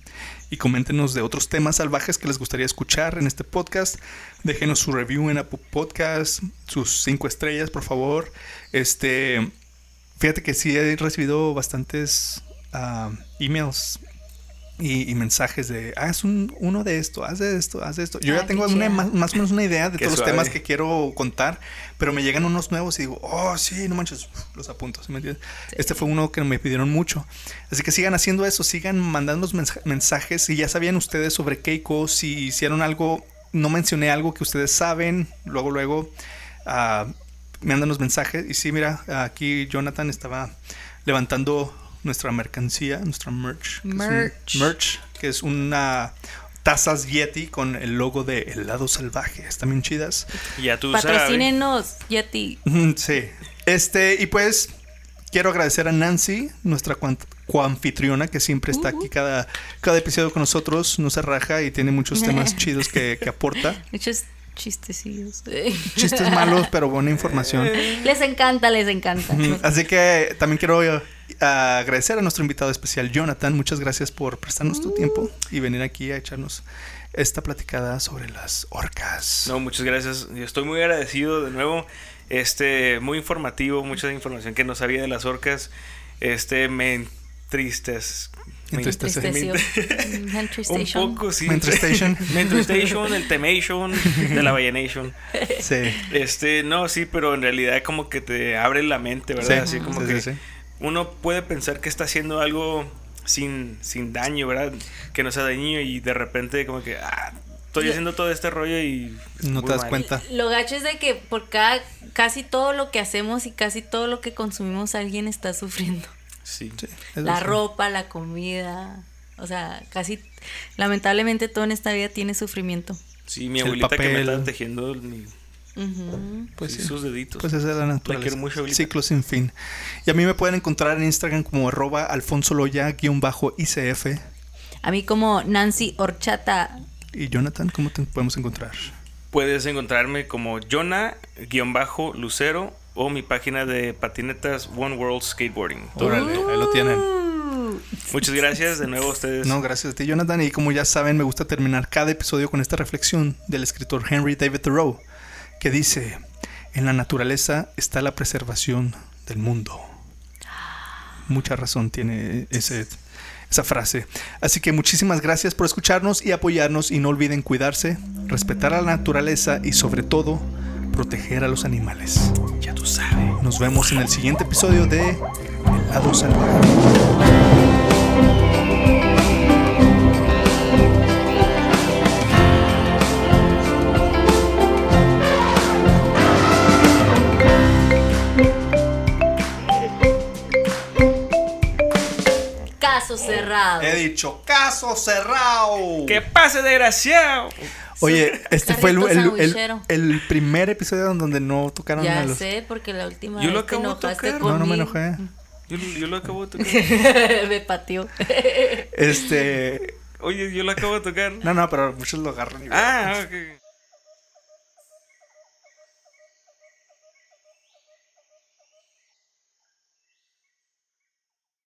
y coméntenos de otros temas salvajes que les gustaría escuchar en este podcast. Déjenos su review en Apple Podcast, sus cinco estrellas, por favor. Este, fíjate que sí he recibido bastantes ah, emails y, y mensajes de haz un, uno de esto, haz de esto, haz de esto. Yo Ah, ya tengo una, más, más o menos una idea de Qué todos los suave. temas que quiero contar, pero me llegan unos nuevos y digo, oh, sí, no manches, los apunto. ¿sí me entiendes? Este fue uno que me pidieron mucho. Así que sigan haciendo eso, sigan mandando mensa- mensajes. Si ya sabían ustedes sobre Keiko, si hicieron algo, no mencioné algo que ustedes saben, luego, luego, ah, me mandan los mensajes. Y sí, mira, aquí Jonathan estaba levantando nuestra mercancía, nuestra merch. que es un- Merch. merch, que es una tazas Yeti con el logo de helado salvaje. Están bien chidas. ya tú sabes. Patrocínenos, Yeti. Sí. Este, y pues quiero agradecer a Nancy, nuestra cuan- coanfitriona, que siempre está aquí cada, cada episodio con nosotros, no se raja y tiene muchos temas (laughs) chidos que, que aporta. Muchos chistecillos. Chistes malos, pero buena información. les encanta, les encanta. Así que también quiero agradecer a nuestro invitado especial, Jonathan. Muchas gracias por prestarnos tu tiempo y venir aquí a echarnos esta platicada sobre las orcas. No, muchas gracias. Yo estoy muy agradecido de nuevo. Este, muy informativo, mucha información que no sabía de las orcas. Este, me entristece. me Entristece. (laughs) Un poco, sí. Mental Station. Mental Station, el Temation, de la Ballenation. Sí. Este, no, sí, pero en realidad como que te abre la mente, ¿verdad? Sí, Así como sí, que sí, sí. Uno puede pensar que está haciendo algo sin, sin daño, ¿verdad? Que no sea daño y de repente como que, ah, estoy Yo- haciendo todo este rollo y... No te das mal. cuenta. Lo gacho es de que por cada, casi todo lo que hacemos y casi todo lo que consumimos alguien está sufriendo. Sí. La sí. ropa, la comida, o sea, casi, lamentablemente todo en esta vida tiene sufrimiento. Sí, mi El abuelita que me estaba tejiendo mi- Pues sí, sí. sus deditos. Pues esa es la naturaleza. mucho. Ciclo sin fin. Y a mí me pueden encontrar en Instagram como arroba alfonso icf A mí como Nancy Horchata, Y Jonathan, ¿cómo te podemos encontrar? Puedes encontrarme como Jonah-Lucero o mi página de patinetas One World Skateboarding. Órale, ahí lo tienen. Uh, Muchas gracias de nuevo a ustedes. No, gracias a ti, Jonathan. Y como ya saben, me gusta terminar cada episodio con esta reflexión del escritor Henry David Thoreau, que dice, en la naturaleza está la preservación del mundo. Mucha razón tiene esa frase. Así que muchísimas gracias por escucharnos y apoyarnos y no olviden cuidarse, respetar a la naturaleza y sobre todo proteger a los animales. Ya tú sabes. Nos vemos en el siguiente episodio de El lado salvaje. Caso cerrado. He dicho, caso cerrado. ¡Que pase, desgraciado! Oye, este fue el, el- el- sandwichero. el primer episodio donde no tocaron a Ya los... sé, porque la última Yo lo vez te acabo de enojaste tocar. conmigo. No, no me enojé. Yo, yo lo acabo de (laughs) tocar. me pateó. Este... Oye, yo lo acabo de tocar. No, no, pero muchos lo agarran. y- Ah, ok.